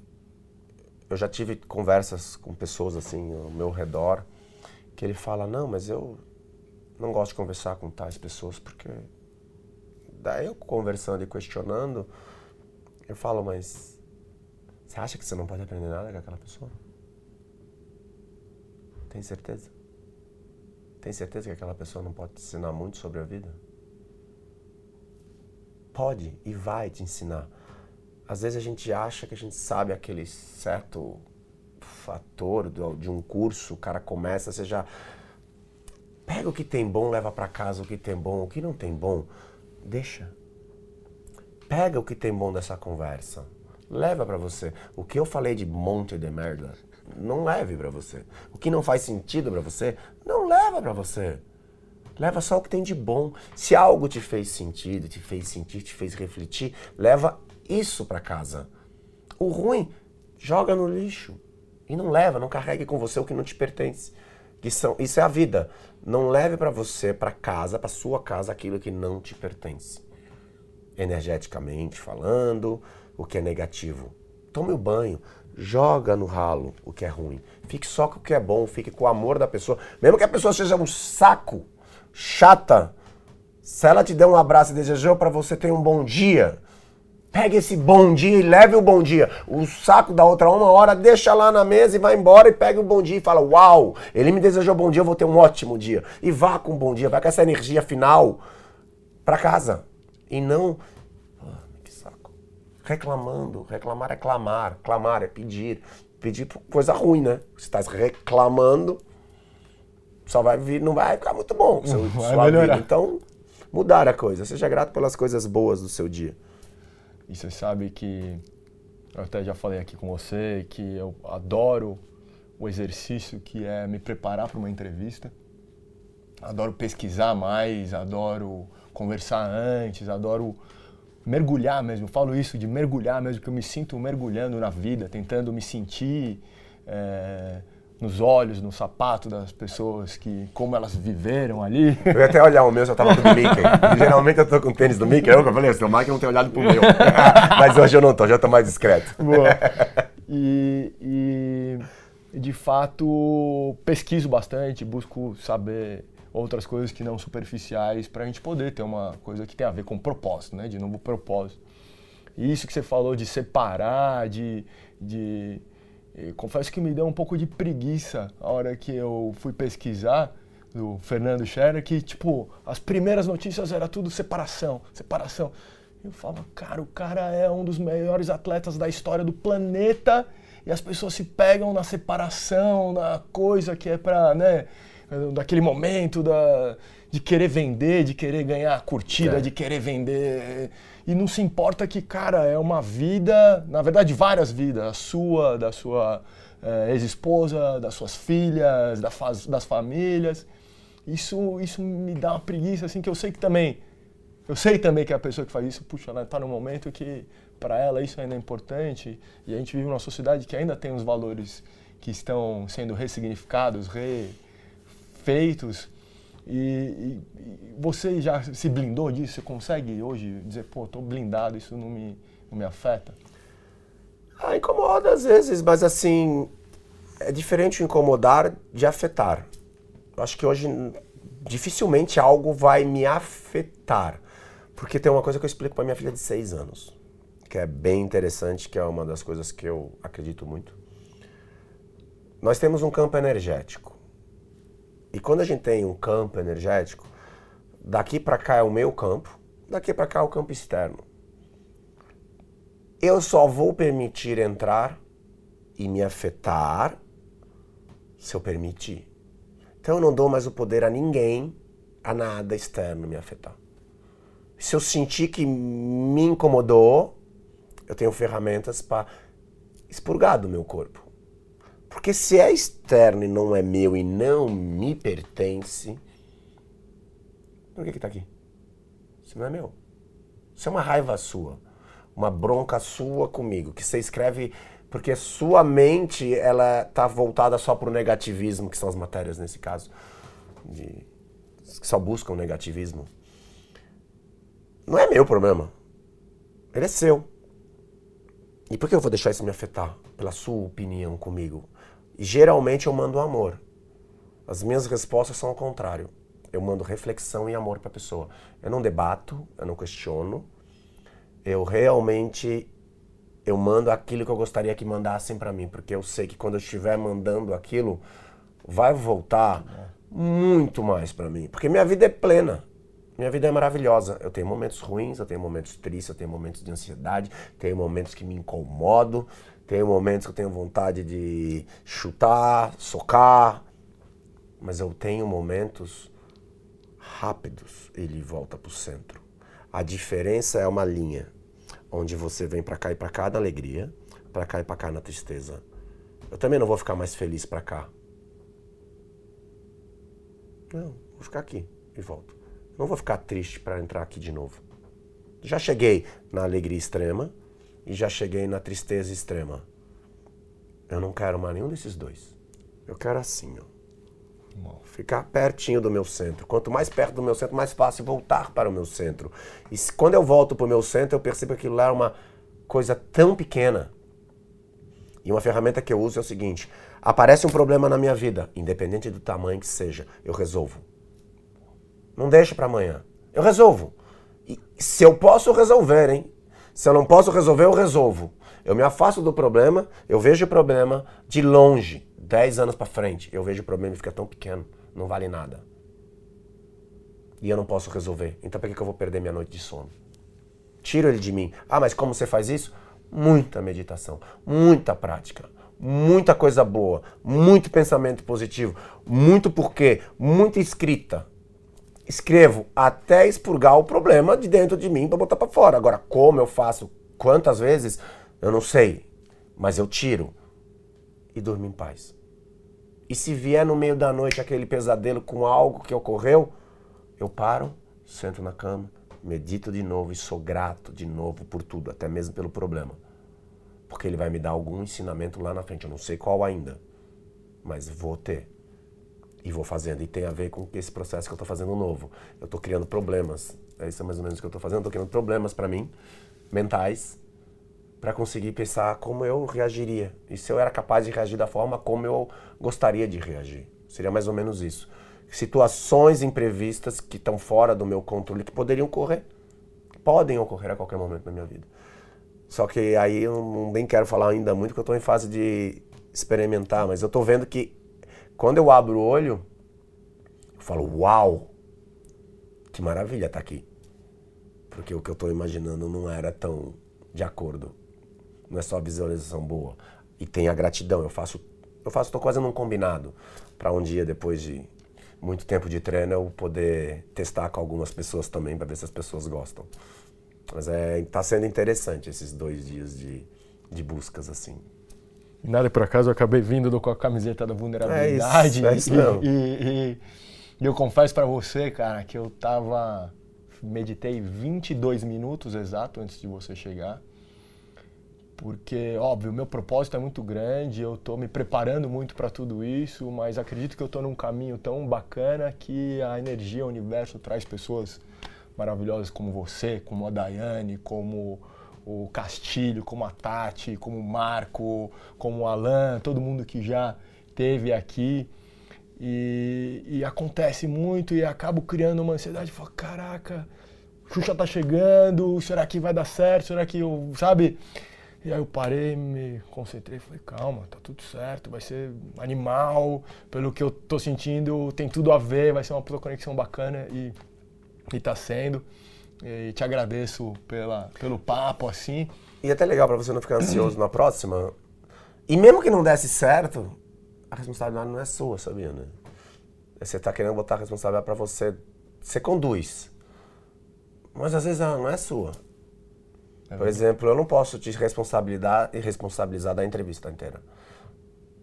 eu já tive conversas com pessoas assim ao meu redor que ele fala não, mas eu não gosto de conversar com tais pessoas porque daí eu conversando e questionando eu falo, mas você acha que você não pode aprender nada com aquela pessoa? Tem certeza? Tem certeza que aquela pessoa não pode te ensinar muito sobre a vida? Pode e vai te ensinar às vezes a gente acha que a gente sabe aquele certo fator de um curso, o cara começa, você já pega o que tem bom, leva para casa o que tem bom, o que não tem bom, deixa. Pega o que tem bom dessa conversa, leva para você. O que eu falei de monte de merda, não leve para você. O que não faz sentido para você, não leva para você. Leva só o que tem de bom. Se algo te fez sentido, te fez sentir, te fez refletir, leva isso para casa. O ruim, joga no lixo. E não leva, não carregue com você o que não te pertence. Que são, isso é a vida. Não leve para você, para casa, para sua casa, aquilo que não te pertence. Energeticamente falando, o que é negativo. Tome o banho, joga no ralo o que é ruim. Fique só com o que é bom, fique com o amor da pessoa. Mesmo que a pessoa seja um saco, chata, se ela te der um abraço e desejou para você ter um bom dia, Pegue esse bom dia e leve o bom dia. O saco da outra uma hora, deixa lá na mesa e vai embora e pegue o bom dia e fala: Uau, ele me desejou bom dia, eu vou ter um ótimo dia. E vá com um bom dia, vai com essa energia final para casa. E não. Reclamando. Reclamar é clamar. Clamar é pedir. Pedir coisa ruim, né? Se está reclamando, só vai vir, não vai ficar muito bom. Seu, vai sua melhorar. Vida. Então, mudar a coisa. Seja grato pelas coisas boas do seu dia. E você sabe que eu até já falei aqui com você que eu adoro o exercício que é me preparar para uma entrevista. Adoro pesquisar mais, adoro conversar antes, adoro mergulhar mesmo. Eu falo isso de mergulhar mesmo, que eu me sinto mergulhando na vida, tentando me sentir. É, nos olhos, no sapato das pessoas, que como elas viveram ali. Eu ia até olhar o meu, já tava com o Mickey. geralmente eu tô com o tênis do Mickey, eu falei, o Mike não tem olhado pro meu. Mas hoje eu não tô, já tô mais discreto. Boa. E, e de fato pesquiso bastante, busco saber outras coisas que não superficiais para a gente poder ter uma coisa que tem a ver com propósito, né? De novo propósito. E isso que você falou de separar, de, de e confesso que me deu um pouco de preguiça a hora que eu fui pesquisar do Fernando Scherer, que, tipo, as primeiras notícias era tudo separação, separação. Eu falo, cara, o cara é um dos melhores atletas da história do planeta e as pessoas se pegam na separação, na coisa que é pra, né, daquele momento da, de querer vender, de querer ganhar curtida, é. de querer vender e não se importa que, cara, é uma vida, na verdade, várias vidas, a sua, da sua é, ex-esposa, das suas filhas, da faz, das famílias. Isso, isso me dá uma preguiça, assim, que eu sei que também, eu sei também que a pessoa que faz isso, puxa, ela está num momento que para ela isso ainda é importante e a gente vive numa sociedade que ainda tem os valores que estão sendo ressignificados, refeitos e, e, e, você já se blindou disso? Você consegue hoje dizer, pô, estou blindado, isso não me, não me afeta? Ah, incomoda às vezes, mas assim, é diferente o incomodar de afetar. Eu acho que hoje dificilmente algo vai me afetar. Porque tem uma coisa que eu explico para minha filha de seis anos, que é bem interessante, que é uma das coisas que eu acredito muito. Nós temos um campo energético E quando a gente tem um campo energético, daqui para cá é o meu campo, daqui para cá é o campo externo. Eu só vou permitir entrar e me afetar se eu permitir. Então eu não dou mais o poder a ninguém, a nada externo me afetar. Se eu sentir que me incomodou, eu tenho ferramentas para expurgar do meu corpo. Porque se é externo e não é meu e não me pertence, por que que tá aqui? Isso não é meu. Isso é uma raiva sua, uma bronca sua comigo, que você escreve porque sua mente ela tá voltada só para o negativismo, que são as matérias nesse caso, de, que só buscam negativismo. Não é meu problema. Ele é seu. E por que eu vou deixar isso me afetar? Pela sua opinião comigo. Geralmente eu mando amor. As minhas respostas são ao contrário. Eu mando reflexão e amor para a pessoa. Eu não debato, eu não questiono. Eu realmente eu mando aquilo que eu gostaria que mandassem para mim, porque eu sei que quando eu estiver mandando aquilo, vai voltar muito mais para mim, porque minha vida é plena. Minha vida é maravilhosa. Eu tenho momentos ruins, eu tenho momentos tristes, eu tenho momentos de ansiedade, tenho momentos que me incomodo, tenho momentos que eu tenho vontade de chutar, socar, mas eu tenho momentos rápidos, ele volta para o centro. A diferença é uma linha onde você vem para cá e para cá na alegria, para cá e para cá na tristeza. Eu também não vou ficar mais feliz para cá. Não, vou ficar aqui e volto. Não vou ficar triste para entrar aqui de novo. Já cheguei na alegria extrema e já cheguei na tristeza extrema. Eu não quero mais nenhum desses dois. Eu quero assim, ó. Ficar pertinho do meu centro. Quanto mais perto do meu centro, mais fácil voltar para o meu centro. E quando eu volto para o meu centro, eu percebo que lá é uma coisa tão pequena. E uma ferramenta que eu uso é o seguinte: aparece um problema na minha vida, independente do tamanho que seja, eu resolvo. Não deixa para amanhã. Eu resolvo. E se eu posso resolver, hein? Se eu não posso resolver, eu resolvo. Eu me afasto do problema, eu vejo o problema de longe. 10 anos para frente, eu vejo o problema e fica tão pequeno, não vale nada. E eu não posso resolver. Então por que eu vou perder minha noite de sono? Tiro ele de mim. Ah, mas como você faz isso? Muita meditação, muita prática, muita coisa boa, muito pensamento positivo, muito porquê, muita escrita. Escrevo até expurgar o problema de dentro de mim para botar para fora. Agora, como eu faço, quantas vezes, eu não sei, mas eu tiro e durmo em paz. E se vier no meio da noite aquele pesadelo com algo que ocorreu, eu paro, sento na cama, medito de novo e sou grato de novo por tudo, até mesmo pelo problema. Porque ele vai me dar algum ensinamento lá na frente. Eu não sei qual ainda, mas vou ter. E vou fazendo. E tem a ver com esse processo que eu estou fazendo novo. Eu estou criando problemas. É isso mais ou menos que eu estou fazendo. Estou criando problemas para mim, mentais, para conseguir pensar como eu reagiria e se eu era capaz de reagir da forma como eu gostaria de reagir. Seria mais ou menos isso. Situações imprevistas que estão fora do meu controle que poderiam ocorrer, podem ocorrer a qualquer momento na minha vida. Só que aí eu nem quero falar ainda muito, porque eu estou em fase de experimentar, mas eu estou vendo que quando eu abro o olho, eu falo, uau, que maravilha tá aqui. Porque o que eu estou imaginando não era tão de acordo não é só visualização boa. E tem a gratidão. Eu faço, eu faço, estou quase num combinado para um dia depois de muito tempo de treino eu poder testar com algumas pessoas também para ver se as pessoas gostam. Mas é, tá sendo interessante esses dois dias de, de buscas assim. Nada por acaso eu acabei vindo com a camiseta da vulnerabilidade. É isso, é isso e, e, e, eu confesso para você, cara, que eu tava meditei 22 minutos exato antes de você chegar porque, óbvio, o meu propósito é muito grande, eu estou me preparando muito para tudo isso, mas acredito que eu estou num caminho tão bacana que a energia, o universo traz pessoas maravilhosas como você, como a Daiane, como o Castilho, como a Tati, como o Marco, como o Alan, todo mundo que já teve aqui. E, e acontece muito e acabo criando uma ansiedade. Falo, caraca, Xuxa tá chegando, será que vai dar certo? Será que eu, sabe? E aí eu parei, me concentrei falei, calma, tá tudo certo, vai ser animal, pelo que eu tô sentindo, tem tudo a ver, vai ser uma conexão bacana e, e tá sendo. E te agradeço pela, pelo papo, assim. E é até legal para você não ficar ansioso na próxima. E mesmo que não desse certo, a responsabilidade não é sua, sabia, né? Você tá querendo botar a responsabilidade para você. Você conduz. Mas às vezes ela não é sua. É Por exemplo, eu não posso te responsabilizar e responsabilizar da entrevista inteira.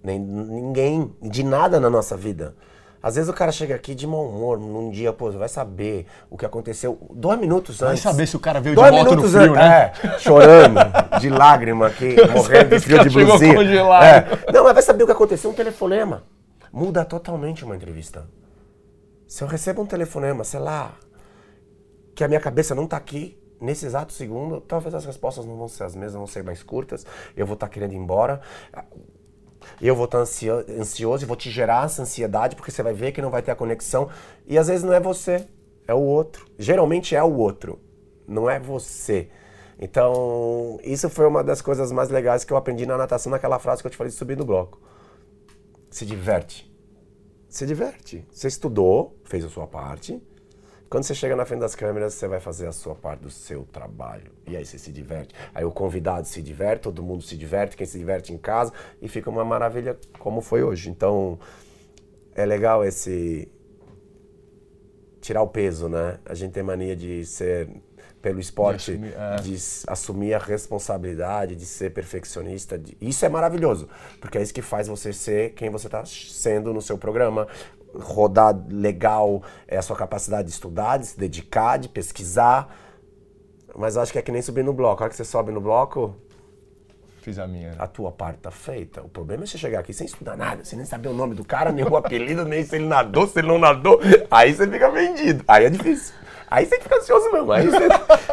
Nem ninguém, de nada na nossa vida. Às vezes o cara chega aqui de mau humor, num dia, pô, vai saber o que aconteceu dois minutos antes. Vai saber se o cara veio dois de moto no frio, né? É, chorando, de lágrima aqui, morrendo de frio de blusinha. É. Não, mas vai saber o que aconteceu, um telefonema. Muda totalmente uma entrevista. Se eu recebo um telefonema, sei lá, que a minha cabeça não tá aqui, nesse exato segundo, talvez as respostas não vão ser as mesmas, vão ser mais curtas, eu vou estar tá querendo ir embora eu vou estar ansioso e vou te gerar essa ansiedade porque você vai ver que não vai ter a conexão e às vezes não é você, é o outro. Geralmente é o outro, não é você. Então, isso foi uma das coisas mais legais que eu aprendi na natação, naquela frase que eu te falei de subir no bloco. Se diverte. Se diverte. Você estudou, fez a sua parte, quando você chega na frente das câmeras, você vai fazer a sua parte do seu trabalho. E aí você se diverte. Aí o convidado se diverte, todo mundo se diverte, quem se diverte em casa, e fica uma maravilha como foi hoje. Então, é legal esse. tirar o peso, né? A gente tem mania de ser, pelo esporte, de assumir, é. de assumir a responsabilidade, de ser perfeccionista. De... Isso é maravilhoso, porque é isso que faz você ser quem você está sendo no seu programa, rodar legal é a sua capacidade de estudar, de se dedicar, de pesquisar. Mas acho que é que nem subir no bloco. A hora que você sobe no bloco. Fiz a minha. A tua parte tá feita. O problema é você chegar aqui sem estudar nada, sem nem saber o nome do cara, nem o apelido, nem se ele nadou, se ele não nadou. Aí você fica vendido. Aí é difícil. Aí você fica ansioso mesmo. Aí você.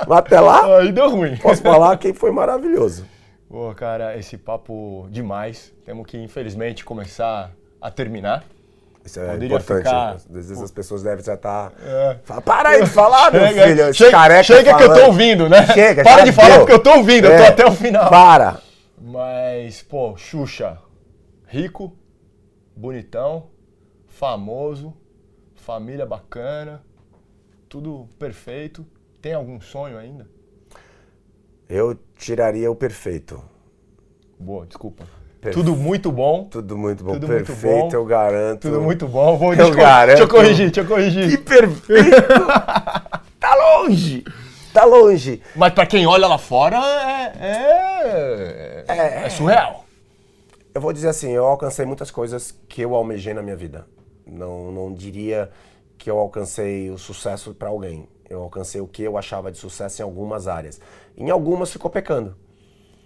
Mas até lá. Aí deu ruim. Posso falar que foi maravilhoso. Pô, cara, esse papo demais. Temos que, infelizmente, começar a terminar. Isso é Poderia importante. Ficar... Às vezes as pessoas devem já estar. Tá... É. Fala, para aí de falar, meu chega, filho. Chega, careca chega que eu tô ouvindo, né? Chega, Para de deu. falar porque eu tô ouvindo, é. eu tô é. até o final. Para! Mas, pô, Xuxa, rico, bonitão, famoso, família bacana, tudo perfeito. Tem algum sonho ainda? Eu tiraria o perfeito. Boa, desculpa. Tudo muito bom. Tudo muito bom. Tudo perfeito, muito bom. eu garanto. Tudo muito bom. Vou, eu garanto. Deixa eu corrigir, deixa eu corrigir. Que perfeito! tá longe! Tá longe. Mas para quem olha lá fora, é, é, é, é surreal. Eu vou dizer assim, eu alcancei muitas coisas que eu almejei na minha vida. Não, não diria que eu alcancei o sucesso para alguém. Eu alcancei o que eu achava de sucesso em algumas áreas. Em algumas ficou pecando.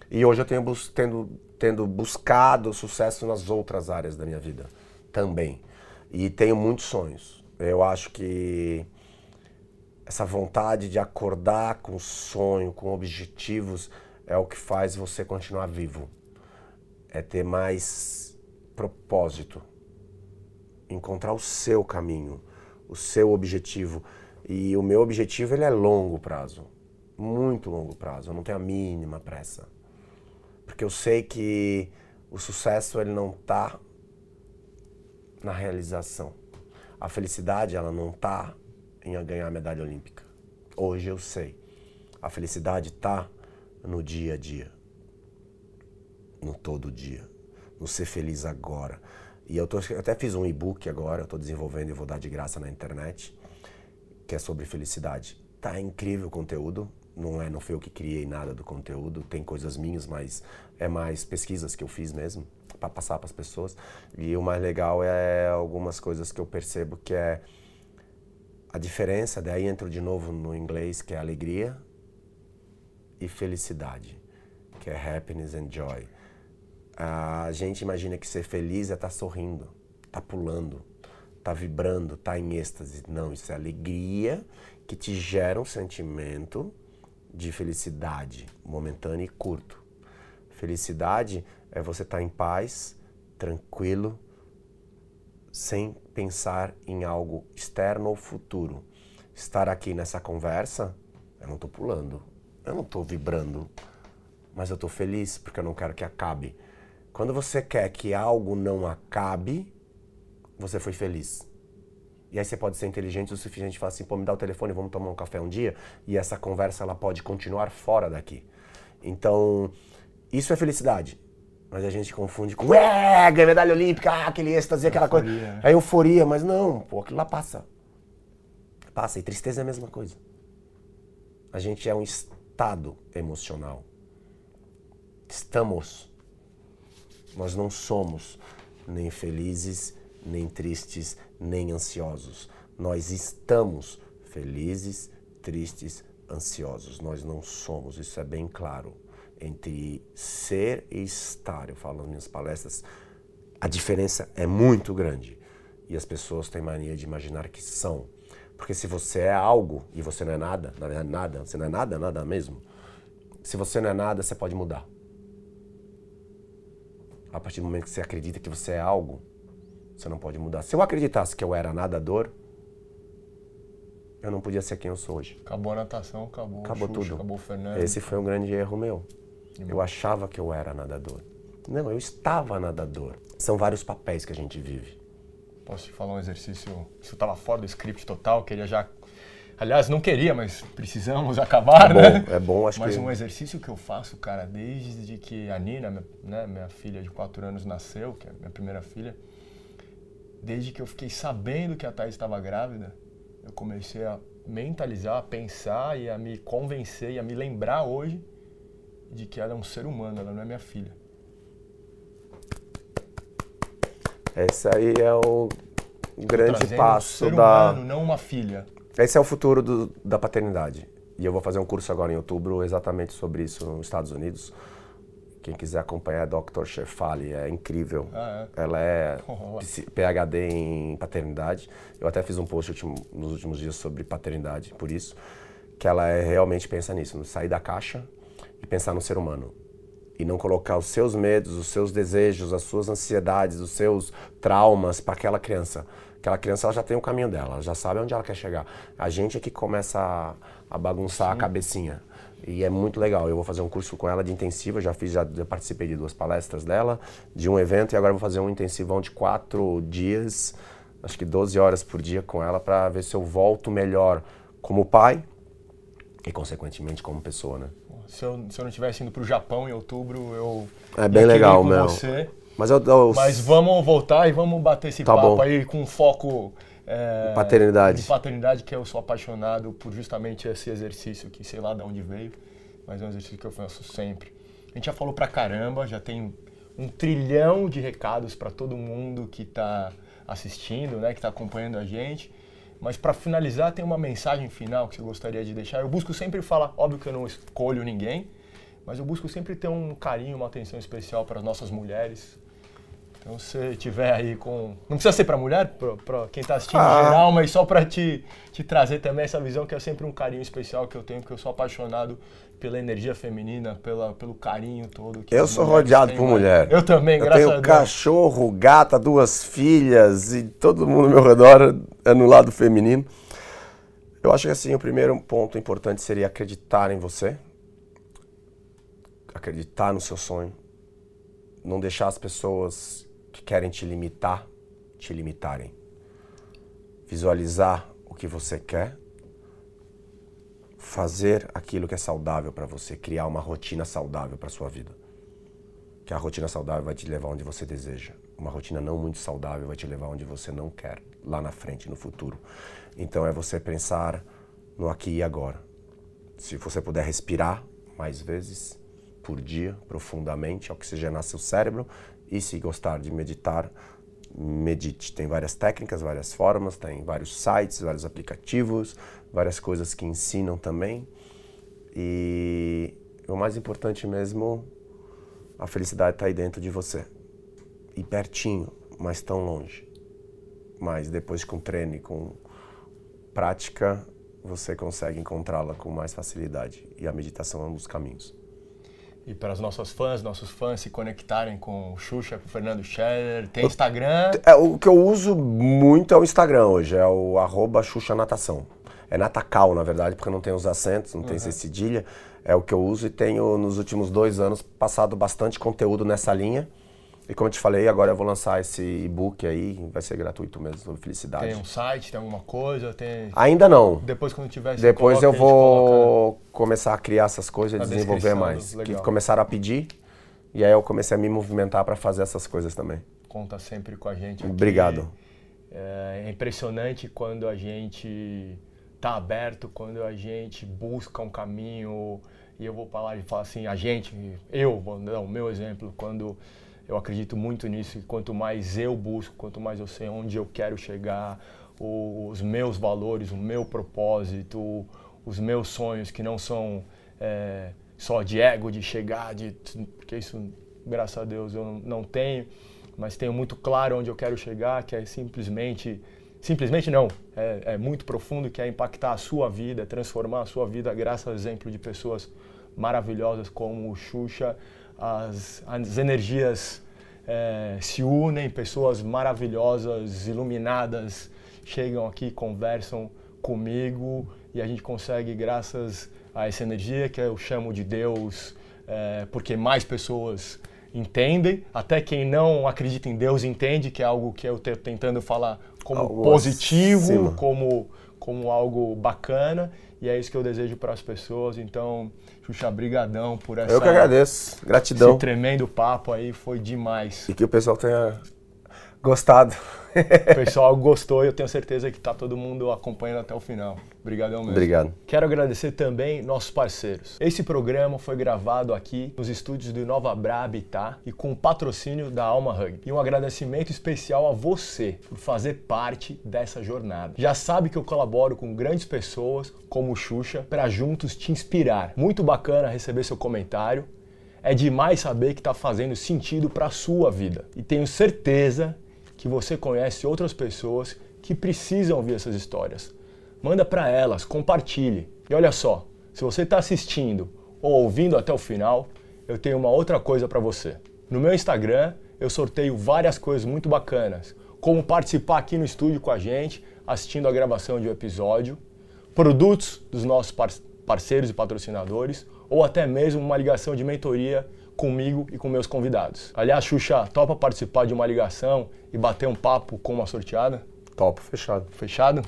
E hoje eu tenho tendo tendo buscado sucesso nas outras áreas da minha vida também. E tenho muitos sonhos. Eu acho que essa vontade de acordar com sonho, com objetivos, é o que faz você continuar vivo. É ter mais propósito. Encontrar o seu caminho, o seu objetivo. E o meu objetivo ele é longo prazo. Muito longo prazo. Eu não tenho a mínima pressa. Porque eu sei que o sucesso ele não está na realização. A felicidade ela não está em ganhar a medalha olímpica. Hoje eu sei. A felicidade está no dia a dia. No todo dia. No ser feliz agora. E eu, tô, eu até fiz um e-book agora, eu estou desenvolvendo e vou dar de graça na internet, que é sobre felicidade. Tá incrível o conteúdo não é, não foi eu que criei nada do conteúdo, tem coisas minhas, mas é mais pesquisas que eu fiz mesmo para passar para as pessoas. E o mais legal é algumas coisas que eu percebo que é a diferença, daí entro de novo no inglês, que é alegria e felicidade, que é happiness and joy. A gente imagina que ser feliz é estar tá sorrindo, tá pulando, tá vibrando, tá em êxtase. Não, isso é alegria que te gera um sentimento de felicidade momentânea e curto. Felicidade é você estar tá em paz, tranquilo, sem pensar em algo externo ou futuro. Estar aqui nessa conversa, eu não estou pulando, eu não estou vibrando, mas eu estou feliz porque eu não quero que acabe. Quando você quer que algo não acabe, você foi feliz. E aí você pode ser inteligente o suficiente e falar assim, pô, me dá o telefone, vamos tomar um café um dia, e essa conversa ela pode continuar fora daqui. Então, isso é felicidade. Mas a gente confunde com, é, ganha medalha olímpica, ah, aquele êxtase, aquela euforia. coisa. É euforia, mas não, pô, aquilo lá passa. Passa, e tristeza é a mesma coisa. A gente é um estado emocional. Estamos. Nós não somos nem felizes, nem tristes, nem ansiosos. Nós estamos felizes, tristes, ansiosos. Nós não somos, isso é bem claro. Entre ser e estar, eu falo nas minhas palestras, a diferença é muito grande. E as pessoas têm mania de imaginar que são. Porque se você é algo e você não é nada, na verdade nada, você não é nada, nada mesmo. Se você não é nada, você pode mudar. A partir do momento que você acredita que você é algo, você não pode mudar. Se eu acreditasse que eu era nadador, eu não podia ser quem eu sou hoje. Acabou a natação, acabou, acabou Xuxa, tudo. Acabou o Fernando. Esse foi um grande erro meu. Eu achava que eu era nadador. Não, eu estava nadador. São vários papéis que a gente vive. Posso te falar um exercício? Isso estava fora do script total, queria já. Aliás, não queria, mas precisamos acabar, é né? Bom, é bom, acho mas que. Mas um exercício que eu faço, cara, desde que a Nina, né, minha filha de 4 anos, nasceu, que é minha primeira filha, desde que eu fiquei sabendo que a Thais estava grávida, eu comecei a mentalizar, a pensar e a me convencer e a me lembrar hoje de que ela é um ser humano, ela não é minha filha. Esse aí é o grande passo um ser da. Humano, não uma filha. Esse é o futuro do, da paternidade. E eu vou fazer um curso agora em outubro exatamente sobre isso nos Estados Unidos. Quem quiser acompanhar a Dr. Shefali, é incrível. Ah, é? Ela é PhD em paternidade. Eu até fiz um post último, nos últimos dias sobre paternidade, por isso. Que ela é, realmente pensa nisso, sair da caixa e pensar no ser humano. E não colocar os seus medos, os seus desejos, as suas ansiedades, os seus traumas para aquela criança. Aquela criança ela já tem o caminho dela, ela já sabe onde ela quer chegar. A gente é que começa a, a bagunçar Sim. a cabecinha. E é muito legal. Eu vou fazer um curso com ela de intensiva. Já fiz, já, participei de duas palestras dela, de um evento, e agora vou fazer um intensivão de quatro dias, acho que 12 horas por dia com ela, para ver se eu volto melhor como pai e, consequentemente, como pessoa, né? Se eu, se eu não tivesse indo para o Japão em outubro, eu. É bem legal, meu. Você. Mas, eu, eu... Mas vamos voltar e vamos bater esse tá papo bom. aí com foco é, paternidade. De paternidade, que eu sou apaixonado por justamente esse exercício que sei lá de onde veio, mas é um exercício que eu faço sempre. A gente já falou pra caramba, já tem um trilhão de recados para todo mundo que está assistindo, né, que está acompanhando a gente. Mas para finalizar, tem uma mensagem final que você gostaria de deixar. Eu busco sempre falar, óbvio que eu não escolho ninguém, mas eu busco sempre ter um carinho, uma atenção especial para as nossas mulheres, então, se tiver aí com. Não precisa ser para mulher, para quem está assistindo ah. em geral, mas só para te, te trazer também essa visão que é sempre um carinho especial que eu tenho, porque eu sou apaixonado pela energia feminina, pela, pelo carinho todo. eu sou rodeado por mulher. Eu também, eu graças a Deus. Eu tenho cachorro, gata, duas filhas e todo mundo ao meu redor é no lado feminino. Eu acho que assim, o primeiro ponto importante seria acreditar em você, acreditar no seu sonho, não deixar as pessoas querem te limitar, te limitarem. Visualizar o que você quer, fazer aquilo que é saudável para você, criar uma rotina saudável para sua vida. Que a rotina saudável vai te levar onde você deseja. Uma rotina não muito saudável vai te levar onde você não quer, lá na frente, no futuro. Então é você pensar no aqui e agora. Se você puder respirar mais vezes por dia, profundamente, oxigenar seu cérebro e se gostar de meditar, medite. Tem várias técnicas, várias formas, tem vários sites, vários aplicativos, várias coisas que ensinam também. E o mais importante mesmo, a felicidade está aí dentro de você. E pertinho, mas tão longe. Mas depois com treino e com prática, você consegue encontrá-la com mais facilidade. E a meditação é um dos caminhos e para as nossas fãs, nossos fãs se conectarem com o Xuxa, com o Fernando Scheller. Tem Instagram? É, o que eu uso muito é o Instagram hoje, é o arroba Xuxa Natação. É Natacal, na verdade, porque não tem os acentos, não tem cedilha. É o que eu uso e tenho, nos últimos dois anos, passado bastante conteúdo nessa linha. E como eu te falei, agora eu vou lançar esse e-book aí, vai ser gratuito mesmo, sobre felicidade. Tem um site, tem alguma coisa? Tem... Ainda não. Depois quando tiver... Depois coloca, eu gente coloca vou começar a criar essas coisas e na desenvolver mais. Que legal. começaram a pedir e aí eu comecei a me movimentar para fazer essas coisas também. Conta sempre com a gente aqui. Obrigado. É é impressionante quando a gente tá aberto, quando a gente busca um caminho. E eu vou falar e falar assim, a gente, eu, vou dar o meu exemplo, quando eu acredito muito nisso, e quanto mais eu busco, quanto mais eu sei onde eu quero chegar, os meus valores, o meu propósito, os meus sonhos que não são é, só de ego, de chegar, de porque isso, graças a Deus, eu não, não tenho, mas tenho muito claro onde eu quero chegar, que é simplesmente, simplesmente não, é, é muito profundo, que é impactar a sua vida, transformar a sua vida, graças ao exemplo de pessoas maravilhosas como o Xuxa, as, as energias é, se unem, pessoas maravilhosas, iluminadas, chegam aqui, conversam comigo e a gente consegue, graças a essa energia que eu chamo de Deus, é, porque mais pessoas entendem, até quem não acredita em Deus entende, que é algo que eu estou tentando falar como Algo positivo, acima. como, como algo bacana, e é isso que eu desejo para as pessoas. Então, Xuxa, brigadão por essa, Eu que agradeço. Gratidão. esse tremendo papo aí, foi demais. E que o pessoal tenha gostado. O pessoal gostou e eu tenho certeza que tá todo mundo acompanhando até o final. Obrigadão mesmo. Obrigado. Quero agradecer também nossos parceiros. Esse programa foi gravado aqui nos estúdios do Nova Bra Habitat e com o patrocínio da Alma Hug. E um agradecimento especial a você por fazer parte dessa jornada. Já sabe que eu colaboro com grandes pessoas como o Xuxa para juntos te inspirar. Muito bacana receber seu comentário. É demais saber que está fazendo sentido para a sua vida. E tenho certeza que você conhece outras pessoas que precisam ouvir essas histórias. Manda para elas, compartilhe. E olha só, se você está assistindo ou ouvindo até o final, eu tenho uma outra coisa para você. No meu Instagram, eu sorteio várias coisas muito bacanas, como participar aqui no estúdio com a gente, assistindo a gravação de um episódio, produtos dos nossos par- parceiros e patrocinadores, ou até mesmo uma ligação de mentoria comigo e com meus convidados. Aliás, Xuxa, topa participar de uma ligação e bater um papo com uma sorteada? Topo, fechado. Fechado?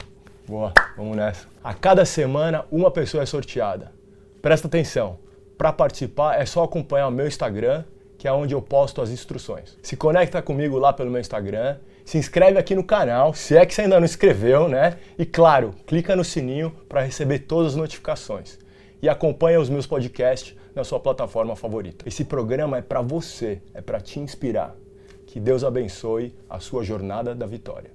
Boa, vamos nessa. A cada semana, uma pessoa é sorteada. Presta atenção, para participar é só acompanhar o meu Instagram, que é onde eu posto as instruções. Se conecta comigo lá pelo meu Instagram, se inscreve aqui no canal, se é que você ainda não inscreveu, né? E claro, clica no sininho para receber todas as notificações e acompanha os meus podcasts na sua plataforma favorita. Esse programa é para você, é para te inspirar. Que Deus abençoe a sua jornada da vitória.